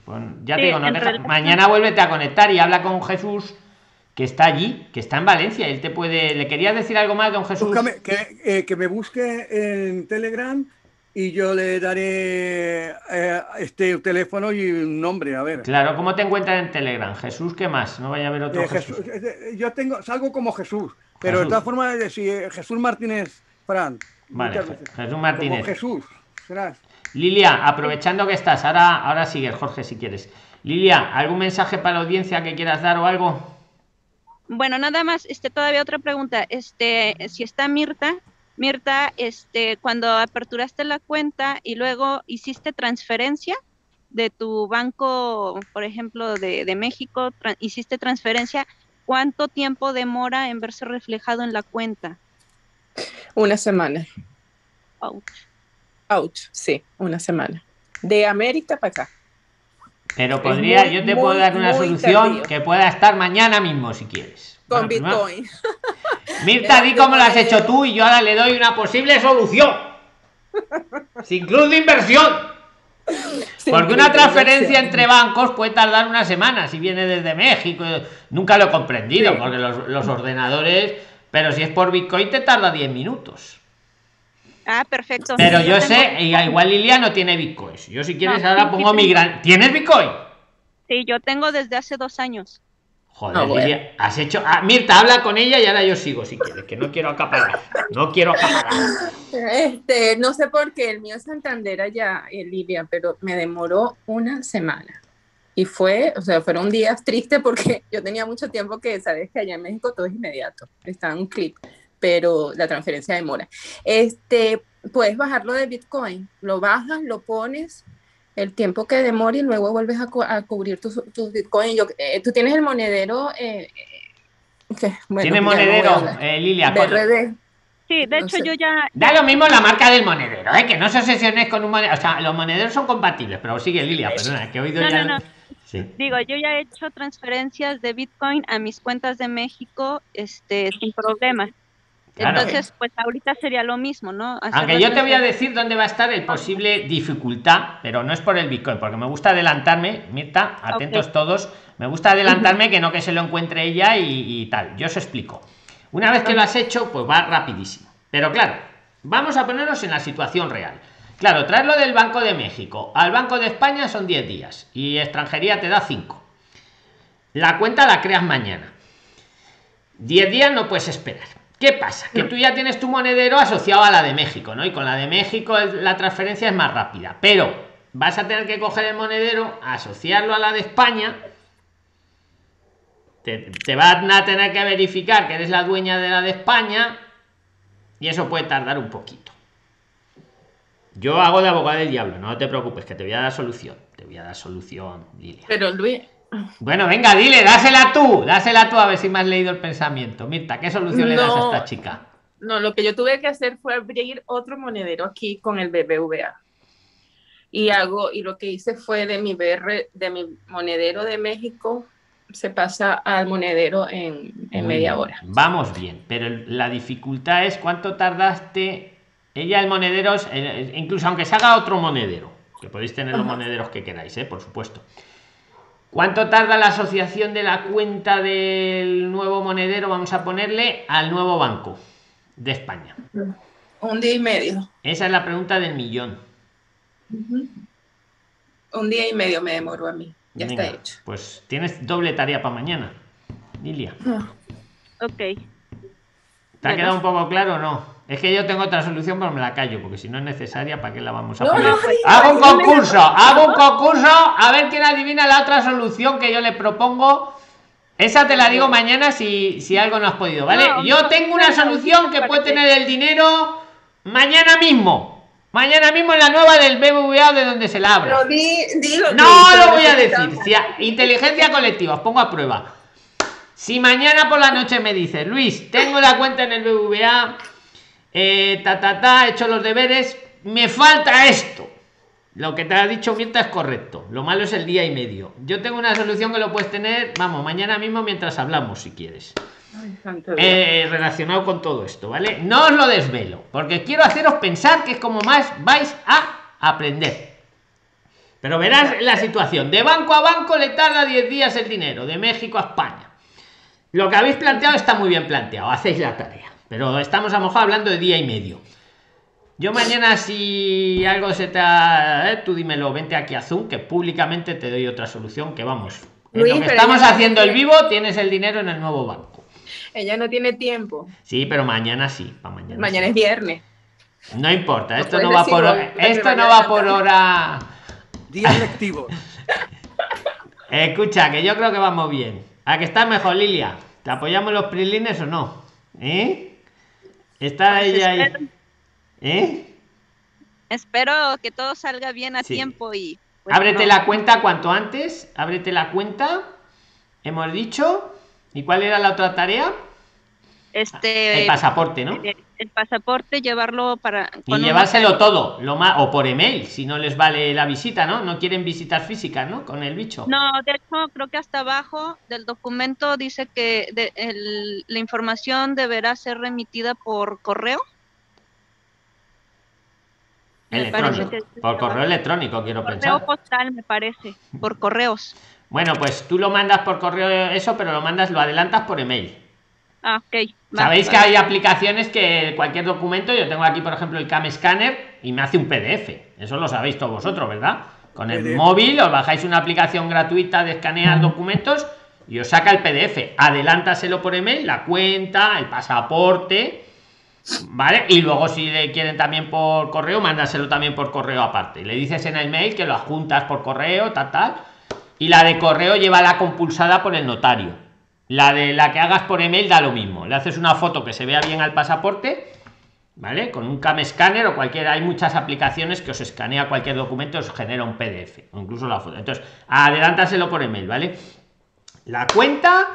Bueno, ya sí, te digo, no deja... mañana vuélvete a conectar y habla con Jesús que está allí, que está en Valencia. Él te puede. ¿Le querías decir algo más, don Jesús? Búscame, que, eh, que me busque en Telegram y yo le daré eh, este teléfono y un nombre, a ver. Claro, ¿cómo te encuentras en Telegram? Jesús, ¿qué más? No vaya a haber otro eh, Jesús. Jesús. Yo tengo, salgo como Jesús, pero Jesús. de todas formas, si Jesús Martínez Fran. Vale, Jesús Martínez. Como Jesús, serás. Lilia, aprovechando que estás, ahora, ahora sigue Jorge si quieres. Lilia, ¿algún mensaje para la audiencia que quieras dar o algo? Bueno, nada más, este, todavía otra pregunta. Este, si está Mirta, Mirta, este, cuando aperturaste la cuenta y luego hiciste transferencia de tu banco, por ejemplo, de, de México, tra hiciste transferencia, ¿cuánto tiempo demora en verse reflejado en la cuenta? Una semana. Ouch. Ouch, sí, una semana. De América para acá. Pero podría, muy, yo te muy, puedo dar una solución tardío. que pueda estar mañana mismo si quieres. Con bueno, Bitcoin. Mirta, di cómo lo has hecho tú y yo ahora le doy una posible solución. Sin club de inversión. Porque una transferencia entre bancos puede tardar una semana si viene desde México. Nunca lo he comprendido sí. porque los, los, ordenadores, pero si es por Bitcoin te tarda 10 minutos. Ah, perfecto. Pero sí, yo, yo sé, igual Lilia no tiene Bitcoin. Yo si quieres no, ahora sí, pongo mi gran... ¿Tienes Bitcoin? Sí, yo tengo desde hace dos años. Joder, no, bueno. Lilia, has hecho. Ah, Mirta, habla con ella y ahora yo sigo si quieres, que no quiero acaparar. No quiero acaparar. Este, no sé por qué, el mío es Santander allá, Lilia, pero me demoró una semana. Y fue, o sea, fueron días tristes porque yo tenía mucho tiempo que, sabes que allá en México todo es inmediato, está en un clip, pero la transferencia demora. Este, puedes bajarlo de Bitcoin, lo bajas, lo pones, el tiempo que demore y luego vuelves a, cu a cubrir tus tu Bitcoin. Yo, eh, Tú tienes el monedero. Eh, bueno, ¿Tiene monedero, no eh, Lilia? BRD. Sí, de hecho yo ya... Da lo mismo la marca del monedero, ¿eh? que no se obsesiones con un monedero. O sea, los monederos son compatibles, pero sigue Lilia, perdona, que he oído no, ya... No, no. Sí. Digo, yo ya he hecho transferencias de Bitcoin a mis cuentas de México este, sin problemas. Claro. Entonces, pues ahorita sería lo mismo, ¿no? Hacer Aunque yo te voy a decir dónde va a estar el posible dificultad, pero no es por el Bitcoin, porque me gusta adelantarme, Mirta, atentos okay. todos, me gusta adelantarme que no que se lo encuentre ella y, y tal. Yo os explico. Una vez que lo has hecho, pues va rapidísimo. Pero claro, vamos a ponernos en la situación real. Claro, traerlo del Banco de México al Banco de España son 10 días y extranjería te da 5. La cuenta la creas mañana. 10 días no puedes esperar ¿Qué pasa? Que tú ya tienes tu monedero asociado a la de México, ¿no? Y con la de México la transferencia es más rápida. Pero vas a tener que coger el monedero, asociarlo a la de España te, te van a tener que verificar que eres la dueña de la de España y eso puede tardar un poquito. Yo hago de abogado del diablo, no te preocupes, que te voy a dar solución. Te voy a dar solución, Lilia. Pero Luis, Bueno, venga, dile, dásela tú, dásela tú a ver si me has leído el pensamiento. Mirta, ¿qué solución le das a No. esta chica? no, lo que yo tuve que hacer fue abrir otro monedero aquí con el BBVA. Y hago, y lo que hice fue de mi BR, de mi monedero de México, se pasa al monedero en, en media hora. Vamos bien, pero la dificultad es cuánto tardaste. Ella, el monedero, eh, incluso aunque se haga otro monedero, que podéis tener los Ajá. monederos que queráis, eh, por supuesto. ¿Cuánto tarda la asociación de la cuenta del nuevo monedero, vamos a ponerle, al nuevo banco de España? Un día y medio. Esa es la pregunta del millón. Un día y medio me demoró a mí. Ya Venga, está hecho. Pues tienes doble tarea para mañana, Lilia. Ok. ¿Te ha quedado un poco claro o no? Es que yo tengo otra solución, pero me la callo, porque si no es necesaria, ¿para qué la vamos a No, poner? no, hago un concurso, hago un concurso, a ver quién adivina la otra solución que yo le propongo. Esa te la digo mañana si, si algo no has podido, ¿vale? No, yo tengo una solución que puede tener el dinero mañana mismo. Mañana mismo en la nueva del BBVA de donde se la abra. Pero di, dilo. No lo voy a decir. Si a- inteligencia colectiva, os pongo a prueba. Si mañana por la noche me dices, Luis, tengo la cuenta en el BBVA, eh, ta, ta, ta, he hecho los deberes, me falta esto. Lo que te ha dicho Mirta es correcto. Lo malo es el día y medio. Yo tengo una solución que lo puedes tener, vamos, mañana mismo mientras hablamos, si quieres. Eh, relacionado con todo esto, ¿vale? No os lo desvelo, porque quiero haceros pensar que es como más vais a aprender. Pero verás la situación. De banco a banco le tarda 10 días el dinero, de México a España. Lo que habéis planteado está muy bien planteado, hacéis la tarea. Pero estamos a lo mejor hablando de día y medio. Yo mañana si algo se te ha... eh, tú dímelo, vente aquí a Zoom, que públicamente te doy otra solución, que vamos. En Luis, lo que estamos haciendo el vivo, tienes el dinero en el nuevo banco. Ella no tiene tiempo. Sí, pero mañana sí, para mañana. Mañana sí. es viernes. No importa, No esto no va por porque esto no va por hora. Días lectivos. Escucha, que yo creo que vamos bien. ¿A que estás mejor, Lilia? ¿Te apoyamos los prilines o no? ¿Eh? Está Pues ella ahí. espero, ¿Eh? espero que todo salga bien a Sí. tiempo y. pues, Ábrete no. la cuenta cuanto antes. Ábrete la cuenta. Hemos dicho. ¿Y cuál era la otra tarea? Este. El pasaporte, ¿no? el, el pasaporte, llevarlo para. Y llevárselo todo, lo más, o por email, si no les vale la visita, ¿no? No quieren visitas físicas, ¿no? Con el bicho. No, de hecho, creo que hasta abajo del documento dice que de- el- la información deberá ser remitida por correo. Electrónico. Por correo electrónico, quiero Correo pensar. postal, me parece, por correos. Bueno, pues tú lo mandas por correo eso, pero lo mandas, lo adelantas por email. Ah, ok. Sabéis que hay aplicaciones que cualquier documento, yo tengo aquí por ejemplo el Cam Scanner y me hace un PDF. Eso lo sabéis todos vosotros, ¿verdad? Con el PDF. móvil os bajáis una aplicación gratuita de escanear documentos y os saca el PDF. Adelántaselo por email, la cuenta, el pasaporte, ¿vale? Y luego si le quieren también por correo, mándaselo también por correo aparte. Le dices en el mail que lo adjuntas por correo, tal, tal. Y la de correo lleva la compulsada por el notario. La de la que hagas por email da lo mismo. Le haces una foto que se vea bien al pasaporte, ¿vale? Con un cam scanner o cualquiera. Hay muchas aplicaciones que os escanea cualquier documento, os genera un PDF o incluso la foto. Entonces, adelántaselo por email, ¿vale? La cuenta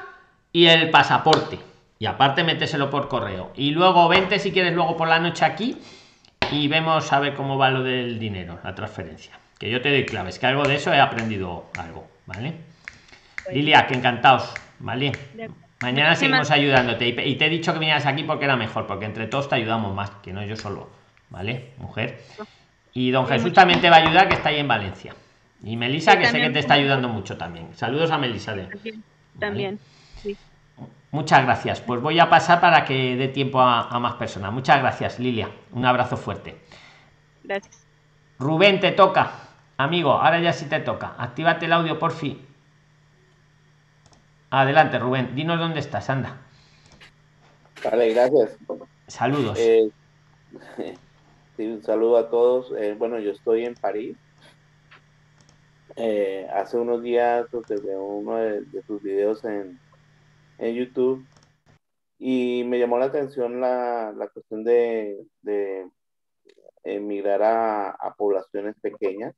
y el pasaporte. Y aparte, méteselo por correo. Y luego vente si quieres luego por la noche aquí y vemos a ver cómo va lo del dinero, la transferencia. Que yo te doy claves, que algo de eso he aprendido algo, ¿vale? Lilia, que encantados, ¿vale? Mañana seguimos ayudándote. Y te he dicho que vinieras aquí porque era mejor, porque entre todos te ayudamos más, que no yo solo, ¿vale? Mujer. Y don Jesús también te va a ayudar, que está ahí en Valencia. Y Melisa, que sé que te está ayudando mucho también. Saludos a Melisa. de- También, también. sí. Muchas gracias. Pues voy a pasar para que dé tiempo a, a más personas. Muchas gracias, Lilia. Un abrazo fuerte. Gracias. Rubén, te toca. Amigo, ahora ya sí te toca. Actívate el audio, por fin. Adelante, Rubén. Dinos dónde estás, anda. Vale, gracias. Saludos. Eh, sí, un saludo a todos. Eh, bueno, yo estoy en París. Eh, hace unos días observé uno de, de tus videos en, en YouTube y me llamó la atención la, la cuestión de, de emigrar a, a, poblaciones pequeñas.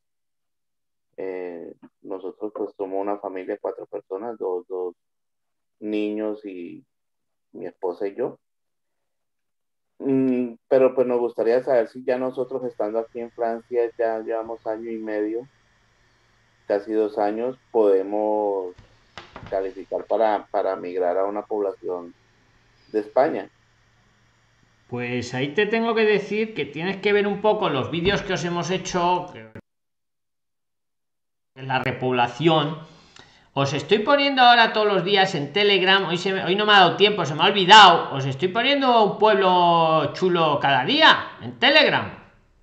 Eh, nosotros pues somos una familia de cuatro personas, dos, dos niños y mi esposa y yo. Mm, pero pues nos gustaría saber si ya nosotros estando aquí en Francia, ya llevamos año y medio, casi dos años, podemos calificar para, para migrar a una población de España. Pues ahí te tengo que decir que tienes que ver un poco los vídeos que os hemos hecho la repoblación. Os estoy poniendo ahora todos los días en Telegram. Hoy no me ha dado tiempo, se me ha olvidado. Os estoy poniendo un pueblo chulo cada día en Telegram.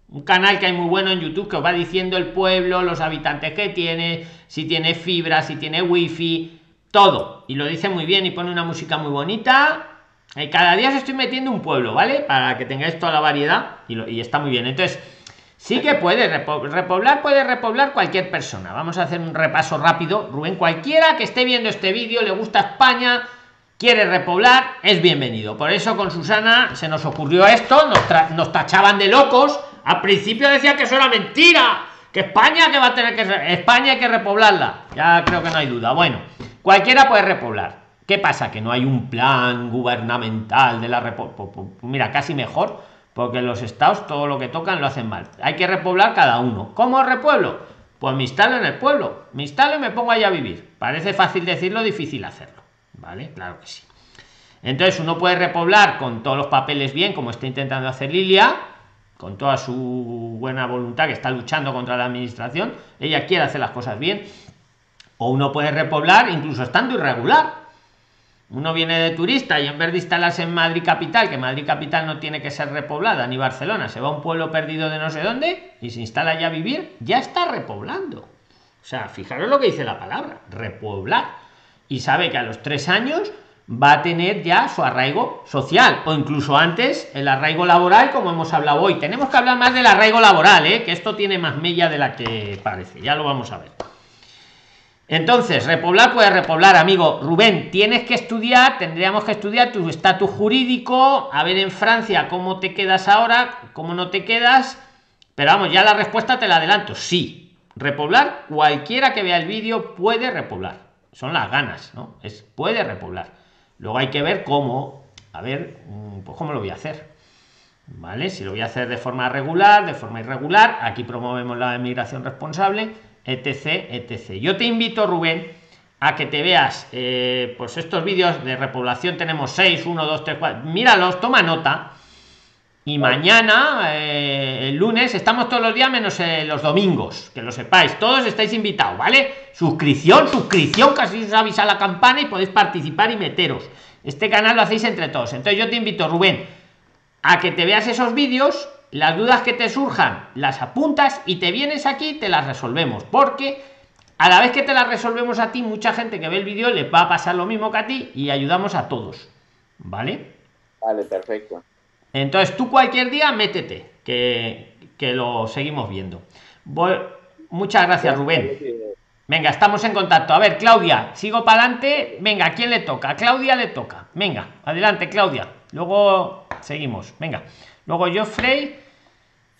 Un canal que hay muy bueno en YouTube que os va diciendo el pueblo, los habitantes que tiene, si tiene fibra, si tiene wifi, todo. Y lo dice muy bien y pone una música muy bonita eh, cada día os estoy metiendo un pueblo, ¿vale? Para que tengáis toda la variedad y, está muy bien. Entonces, sí que puede repoblar, puede repoblar cualquier persona. Vamos a hacer un repaso rápido. Rubén, cualquiera que esté viendo este vídeo, le gusta España, quiere repoblar, es bienvenido. Por eso con Susana se nos ocurrió esto, nos, tachaban de locos. Al principio decía que eso era mentira, que España que va a tener que España hay que repoblarla. Ya creo que no hay duda. Bueno, cualquiera puede repoblar. ¿Qué pasa? Que no hay un plan gubernamental de la. Mira, casi mejor, porque los estados todo lo que tocan lo hacen mal. Hay que repoblar cada uno. ¿Cómo repueblo? Pues me instalo en el pueblo. Me instalo y me pongo allá a vivir. Parece fácil decirlo, difícil hacerlo. ¿Vale? Claro que sí. Entonces uno puede repoblar con todos los papeles bien, como está intentando hacer Lilia, con toda su buena voluntad que está luchando contra la administración. Ella quiere hacer las cosas bien. O uno puede repoblar incluso estando irregular uno viene de turista y en vez de instalarse en Madrid capital, que Madrid capital no tiene que ser repoblada, ni Barcelona, se va a un pueblo perdido de no sé dónde y se instala ya a vivir, ya está repoblando. O sea, fijaros lo que dice la palabra, repoblar. Y sabe que a los tres años va a tener ya su arraigo social o incluso antes el arraigo laboral como hemos hablado hoy. Tenemos que hablar más del arraigo laboral, ¿eh? que esto tiene más mella de la que parece, ya lo vamos a ver. Entonces, repoblar puede repoblar, amigo. Rubén, tienes que estudiar, tendríamos que estudiar tu estatus jurídico, a ver en Francia cómo te quedas ahora, cómo no te quedas. Pero vamos, ya la respuesta te la adelanto. Sí, repoblar, cualquiera que vea el vídeo puede repoblar. Son las ganas, ¿no? Es puede repoblar. Luego hay que ver cómo, a ver, mm, pues cómo lo voy a hacer. ¿Vale? Si lo voy a hacer de forma regular, de forma irregular, aquí promovemos la emigración responsable etc, etc. Yo te invito, Rubén, a que te veas eh, pues estos vídeos de repoblación. Tenemos 6, 1, 2, 3, 4. Míralos, toma nota. Y mañana, eh, el lunes, estamos todos los días menos eh, los domingos, que lo sepáis. Todos estáis invitados, ¿vale? Suscripción, suscripción, casi os avisa la campana y podéis participar y meteros. Este canal lo hacéis entre todos. Entonces yo te invito, Rubén, a que te veas esos vídeos las dudas que te surjan las apuntas y te vienes aquí te las resolvemos porque a la vez que te las resolvemos a ti mucha gente que ve el vídeo le va a pasar lo mismo que a ti y ayudamos a todos vale vale perfecto. Entonces tú cualquier día métete que, que lo seguimos viendo. Voy... muchas gracias Rubén. venga estamos en contacto. A ver Claudia sigo para adelante venga ¿a quién le toca a Claudia le toca. Venga adelante Claudia. Luego seguimos. Venga Luego Geoffrey.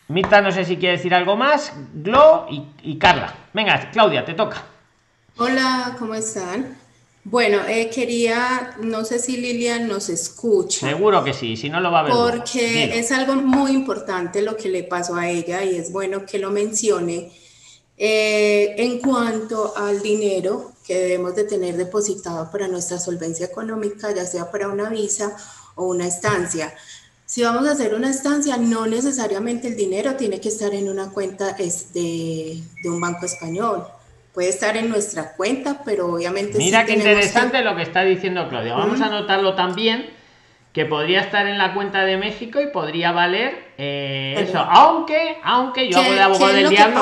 Mita, no sé si quiere decir algo más. Glo y, Carla. Venga, Claudia, te toca. Hola, ¿cómo están? Bueno, eh, quería, no sé si Lilian nos escucha. Seguro que sí, si no lo va a ver. Porque es algo muy importante lo que le pasó a ella y es bueno que lo mencione. Eh, en cuanto al dinero que debemos de tener depositado para nuestra solvencia económica, ya sea para una visa o una estancia. Si vamos a hacer una estancia, no necesariamente el dinero tiene que estar en una cuenta este, de un banco español. Puede estar en nuestra cuenta, pero obviamente... Mira qué interesante lo que está diciendo Claudia. Vamos a anotarlo también, que podría estar en la cuenta de México y podría valer eh, eso. Aunque, aunque yo hago de abogado del diablo...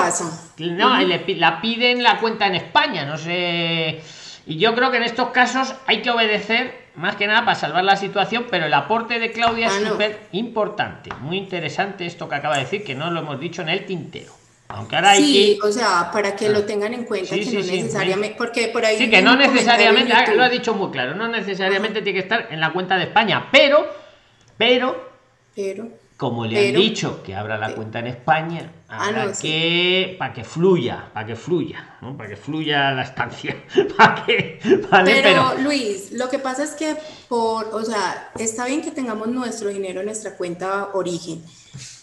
No, la piden la cuenta en España, no sé... Y yo creo que en estos casos hay que obedecer más que nada para salvar la situación, pero el aporte de Claudia es ah, súper importante. Muy interesante esto que acaba de decir, que no lo hemos dicho en el tintero. Aunque ahora hay Sí, que... o sea, para que Ah. lo tengan en cuenta Sí, que sí, no necesariamente, porque por ahí Sí, que no necesariamente, ah, lo ha dicho muy claro, no necesariamente tiene que estar en la cuenta de España, pero, pero, Pero, como le Pero- han dicho que abra la cuenta en España, Ah, sí. que, para que fluya, para que fluya, ¿no? Para que fluya la estancia, para que, vale, pero, pero, Luis, lo que pasa es que por, o sea, está bien que tengamos nuestro dinero en nuestra cuenta origen,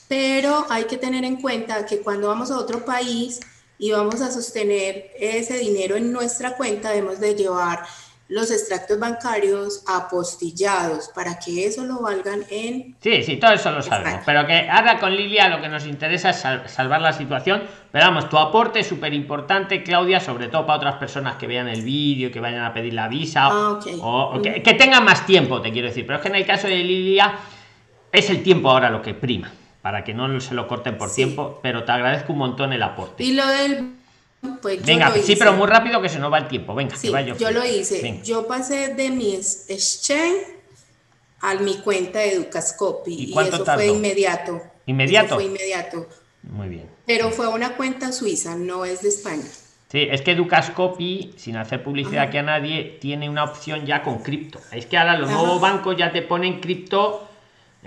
pero hay que tener en cuenta que cuando vamos a otro país y vamos a sostener ese dinero en nuestra cuenta, debemos de llevar los extractos bancarios apostillados para que eso lo valgan en... sí, sí, todo eso lo sabemos, pero que ahora con Lilia lo que nos interesa es sal- salvar la situación, pero vamos, tu aporte es súper importante, Claudia, sobre todo para otras personas que vean el vídeo, que vayan a pedir la visa, Ah, ok. o, o que, que tengan más tiempo, te quiero decir, pero es que en el caso de Lilia es el tiempo ahora lo que prima, para que no se lo corten por Sí. tiempo, pero te agradezco un montón el aporte. Y lo del... Pues Venga, sí, hice. pero muy rápido que se nos va el tiempo, venga, Sí, que yo lo hice. Venga. Yo pasé de mi ex- exchange a mi cuenta de Educascopy ¿Y eso tardó? fue inmediato. ¿Inmediato? Eso fue inmediato. Muy bien. Pero fue una cuenta suiza, no es de España. Sí, es que Ducascopy, sin hacer publicidad aquí a nadie, tiene una opción ya con cripto. Es que ahora los Ajá. nuevos bancos ya te ponen cripto.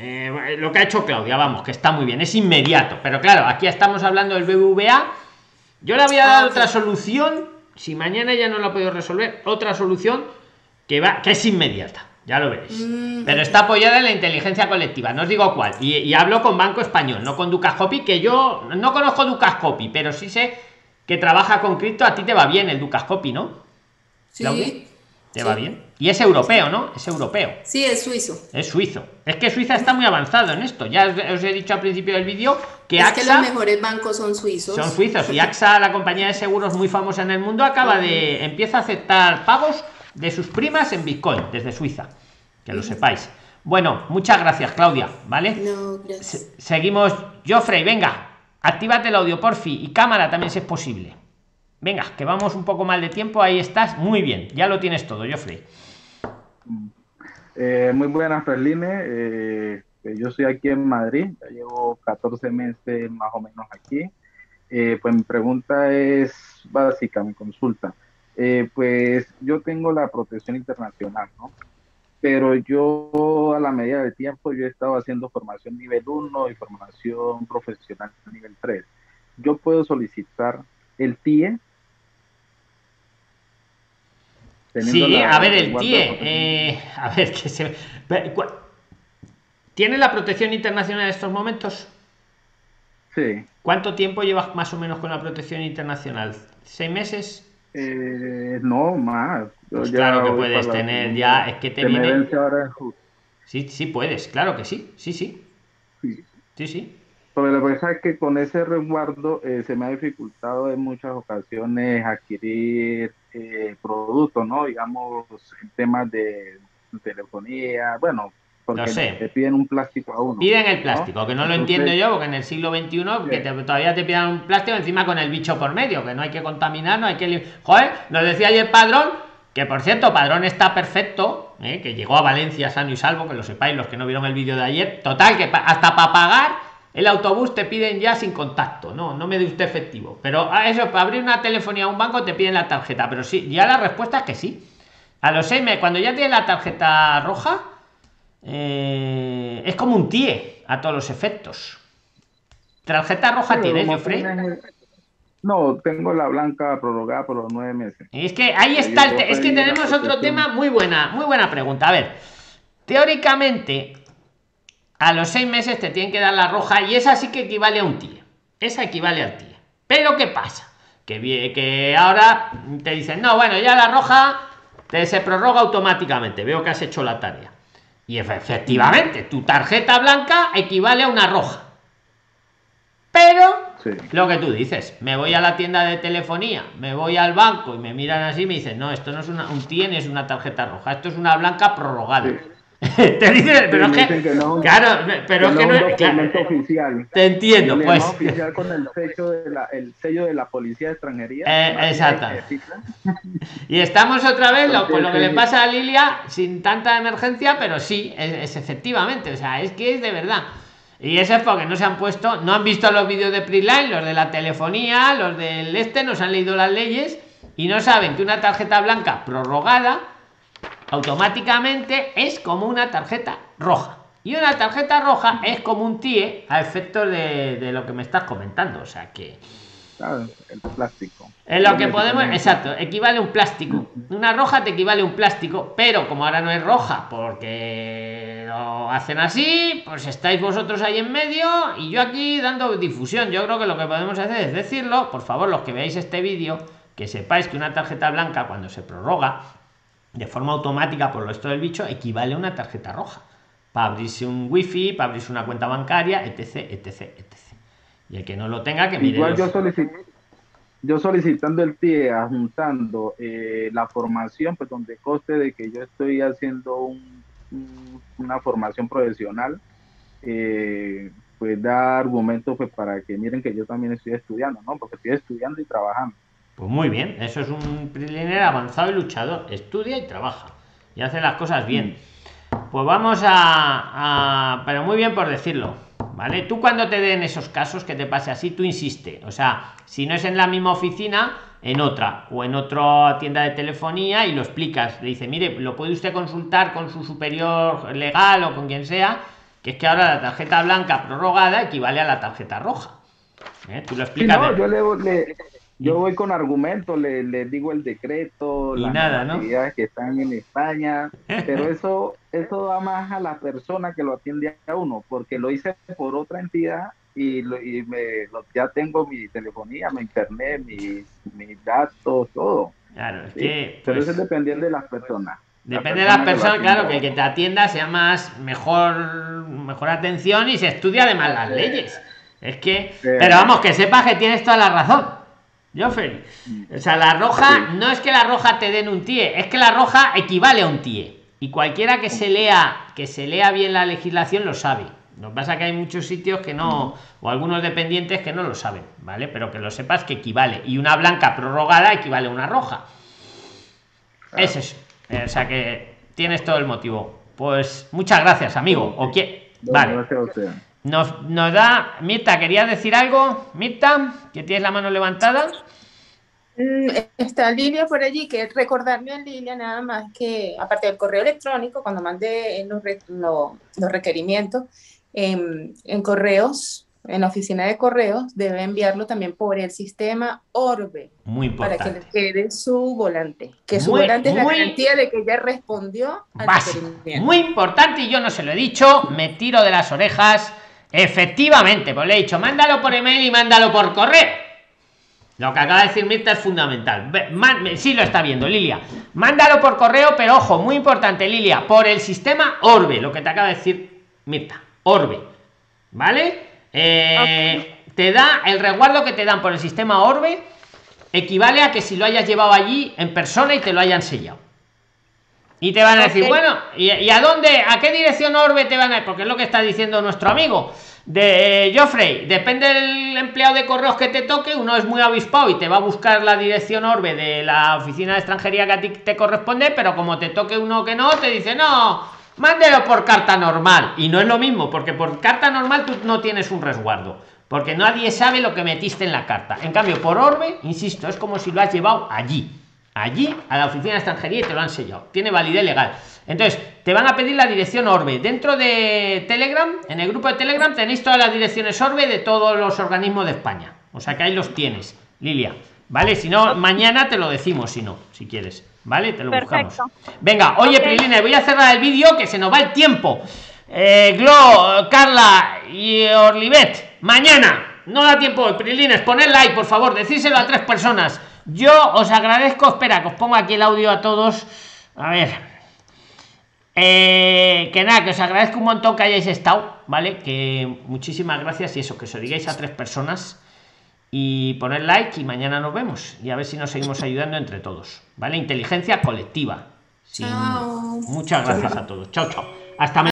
eh, lo que ha hecho Claudia, vamos, que está muy bien, es inmediato. Pero claro, aquí estamos hablando del BBVA. Yo le había Ah, dado ok. otra solución, si mañana ya no lo ha podido resolver, otra solución que va, que es inmediata. Ya lo veréis. Mm, Pero está apoyada en la inteligencia colectiva. No os digo cuál. Y, y hablo con Banco Español, no con Ducascopy, que yo no conozco Ducascopy, pero sí sé que trabaja con cripto. A ti te va bien el Ducascopy, ¿no? Sí, ¿Te sí. va bien? Y es europeo, ¿no? Es europeo. Sí, es suizo. Es suizo. Es que Suiza está muy avanzado en esto. Ya os, he dicho al principio del vídeo que es que AXA los mejores bancos son suizos. son suizos y AXA, la compañía de seguros muy famosa en el mundo, acaba de empieza a aceptar pagos de sus primas en Bitcoin desde Suiza. Que lo sepáis. Bueno, muchas gracias, Claudia, ¿vale? No, gracias. Se- seguimos. Joffrey, venga, actívate el audio, porfi, y cámara también si es posible. Venga, que vamos un poco mal de tiempo, ahí estás, muy bien, ya lo tienes todo, Joffrey. Eh, muy buenas, Ferline. Eh, yo estoy aquí en Madrid, ya llevo 14 meses más o menos aquí. Eh, pues mi pregunta es básica, mi consulta. Pues yo tengo la protección internacional, ¿no? Pero yo a la medida del tiempo yo he estado haciendo formación nivel 1 y formación profesional nivel 3. Yo puedo solicitar el TIE. Sí, la- a ver, el TIE, eh, a ver, que se... ¿Tiene la protección internacional en estos momentos? Sí. ¿Cuánto tiempo llevas más o menos con la protección internacional? ¿Seis meses? Eh, no, más. Pues claro que puedes tener, ya, es que te viene- ahora. Sí, sí puedes, claro que sí, sí, sí, Sí. sí, sí. Pero lo que pasa es que con ese resguardo eh, se me ha dificultado en muchas ocasiones adquirir eh, productos, ¿no? Digamos, en temas de telefonía, bueno, porque Lo sé. te piden un plástico a uno. Piden el ¿no? plástico, que no lo entiendo yo, porque en el siglo XXI que te- todavía te pidan un plástico encima con el bicho por medio, que no hay que contaminar, no hay que... Joder, nos decía ayer Padrón, que por cierto, Padrón está perfecto, ¿eh? que llegó a Valencia sano y salvo, que lo sepáis los que no vieron el vídeo de ayer. Total, que pa- hasta para pagar el autobús te piden ya sin contacto, no, no me dé usted efectivo. Pero a eso, para abrir una telefonía a un banco te piden la tarjeta, pero sí, ya la respuesta es que sí. A los seis meses, cuando ya tienes la tarjeta roja, eh, es como un TIE a todos los efectos. ¿Tarjeta roja sí, tienes, como Joffrey? tienes- No, tengo la blanca prorrogada por los nueve meses. Es que ahí está el te- es que tenemos otro tema muy buena, muy buena pregunta. A ver, teóricamente, a los seis meses te tienen que dar la roja y esa sí que equivale a un TIE. Esa equivale al TIE. Pero ¿qué pasa? Que, que ahora te dicen, no, bueno, ya la roja te se prorroga automáticamente. Veo que has hecho la tarea. Y efe- efectivamente, tu tarjeta blanca equivale a una roja. Pero Sí. lo que tú dices, me voy a la tienda de telefonía, me voy al banco y me miran así y me dicen, no, esto no es una, un es una tarjeta roja, esto es una blanca prorrogada. te dicen, pero es que, que no claro, pero es que no no es un es, claro, oficial. te entiendo, El pues. oficial con el sello de la, el sello de la policía de extranjería. Eh, exacto. que. Y estamos otra vez lo, con lo que le pasa a Lilia sin tanta emergencia, pero sí, es, es efectivamente, o sea, es que es de verdad. Y eso es porque no se han puesto, no han visto los vídeos de Preline, los de la telefonía, los del este, no se han leído las leyes y no saben que una tarjeta blanca prorrogada automáticamente es como una tarjeta roja. Y una tarjeta roja es como un TIE a efectos de, de lo que me estás comentando. O sea que. el plástico. En lo que podemos, exacto, equivale un plástico. Una roja te equivale un plástico, pero como ahora no es roja, porque lo hacen así, pues estáis vosotros ahí en medio y yo aquí dando difusión. Yo creo que lo que podemos hacer es decirlo, por favor, los que veáis este vídeo, que sepáis que una tarjeta blanca cuando se prorroga de forma automática por lo esto del bicho equivale a una tarjeta roja para abrirse un wifi, para abrirse una cuenta bancaria, etc, etc, etc. Y el que no lo tenga, que mire. Igual yo, yo solicitando el TIE, adjuntando eh, la formación, pues donde coste de que yo estoy haciendo una formación profesional, eh, pues da argumentos pues, para que miren que yo también estoy estudiando, ¿no? Porque estoy estudiando y trabajando. Pues muy bien, eso es un preliminar avanzado y luchador. Estudia y trabaja. Y hace las cosas bien. Pues vamos a, Pero muy bien por decirlo. ¿Vale? Tú cuando te den esos casos que te pase así, tú insiste. O sea, si no es en la misma oficina, en otra o en otra tienda de telefonía y lo explicas. Le dice, mire, lo puede usted consultar con su superior legal o con quien sea, que es que ahora la tarjeta blanca prorrogada equivale a la tarjeta roja. ¿Eh? Tú lo explicas. no, yo le, yo voy con argumentos, le, digo el decreto, y las nada, que están en España, pero eso eso da más a la persona que lo atiende a uno, porque lo hice por otra entidad y, me, ya tengo mi telefonía, mi internet, mis, mis datos, todo. Claro, es que... Pero eso es pues, dependiendo de las personas. Depende de las personas, claro, que el que te atienda sea más, mejor, mejor atención y se estudia además las leyes. Es que, pero vamos, que sepas que tienes toda la razón Joffrey. O sea, la roja, no es que la roja te den un TIE, es que la roja equivale a un TIE. Y cualquiera que se lea, que se lea bien la legislación lo sabe. Lo que pasa es que hay muchos sitios que no, o algunos dependientes que no lo saben, ¿vale? Pero que lo sepas que equivale. Y una blanca prorrogada equivale a una roja. Es eso. O sea que tienes todo el motivo. Pues muchas gracias, amigo. ¿O qué? Vale. Nos, nos da. Mirta, ¿querías decir algo? Mirta, que tienes la mano levantada. Mm, está Lilia por allí, que recordarme a Lilia nada más que, aparte del correo electrónico, cuando mande los, los requerimientos, en, en, correos, en la oficina de correos, debe enviarlo también por el sistema Orbe. Muy importante. Para que le quede su volante. Que su volante es la garantía de que ya respondió al requerimiento. Muy importante, y yo no se lo he dicho, me tiro de las orejas Efectivamente, pues le he dicho, mándalo por email y mándalo por correo. Lo que acaba de decir Mirta es fundamental. Sí lo está viendo, Lilia. Mándalo por correo, pero ojo, muy importante, Lilia, por el sistema Orbe, lo que te acaba de decir Mirta. Orbe. ¿Vale? Eh, te da el resguardo que te dan por el sistema Orbe, equivale a que si lo hayas llevado allí en persona y te lo hayan sellado. Y te van a decir, bueno, ¿y, a dónde, a qué dirección Orbe te van a ir? Porque es lo que está diciendo nuestro amigo de eh, Joffrey. Depende del empleado de correos que te toque, uno es muy avispado y te va a buscar la dirección Orbe de la oficina de extranjería que a ti te corresponde, pero como te toque uno que no, te dice, no, mándelo por carta normal. Y no es lo mismo, porque por carta normal tú no tienes un resguardo. Porque nadie sabe lo que metiste en la carta. En cambio, por Orbe, insisto, es como si lo has llevado allí allí a la oficina de extranjería y te lo han sellado. Tiene validez legal. Entonces, te van a pedir la dirección Orbe. Dentro de Telegram, en el grupo de Telegram, tenéis todas las direcciones Orbe de todos los organismos de España. O sea que ahí los tienes, Lilia. ¿Vale? Si no, mañana te lo decimos, si no, si quieres. ¿Vale? Te lo buscamos. Venga, oye, okay. voy a cerrar el vídeo que se nos va el tiempo. Eh, Glo, Carla y Orlivet, mañana. No da tiempo, Prilines, poned like, por favor, decírselo a tres personas. Yo os agradezco, espera, que os pongo aquí el audio a todos. A ver. Eh, que nada, que os agradezco un montón que hayáis estado, ¿vale? Que muchísimas gracias y eso, que os lo digáis a tres personas y poner like y mañana nos vemos y a ver si nos seguimos ayudando entre todos, ¿vale? Inteligencia colectiva. Muchas gracias a todos. Chao, chao. Hasta mañana.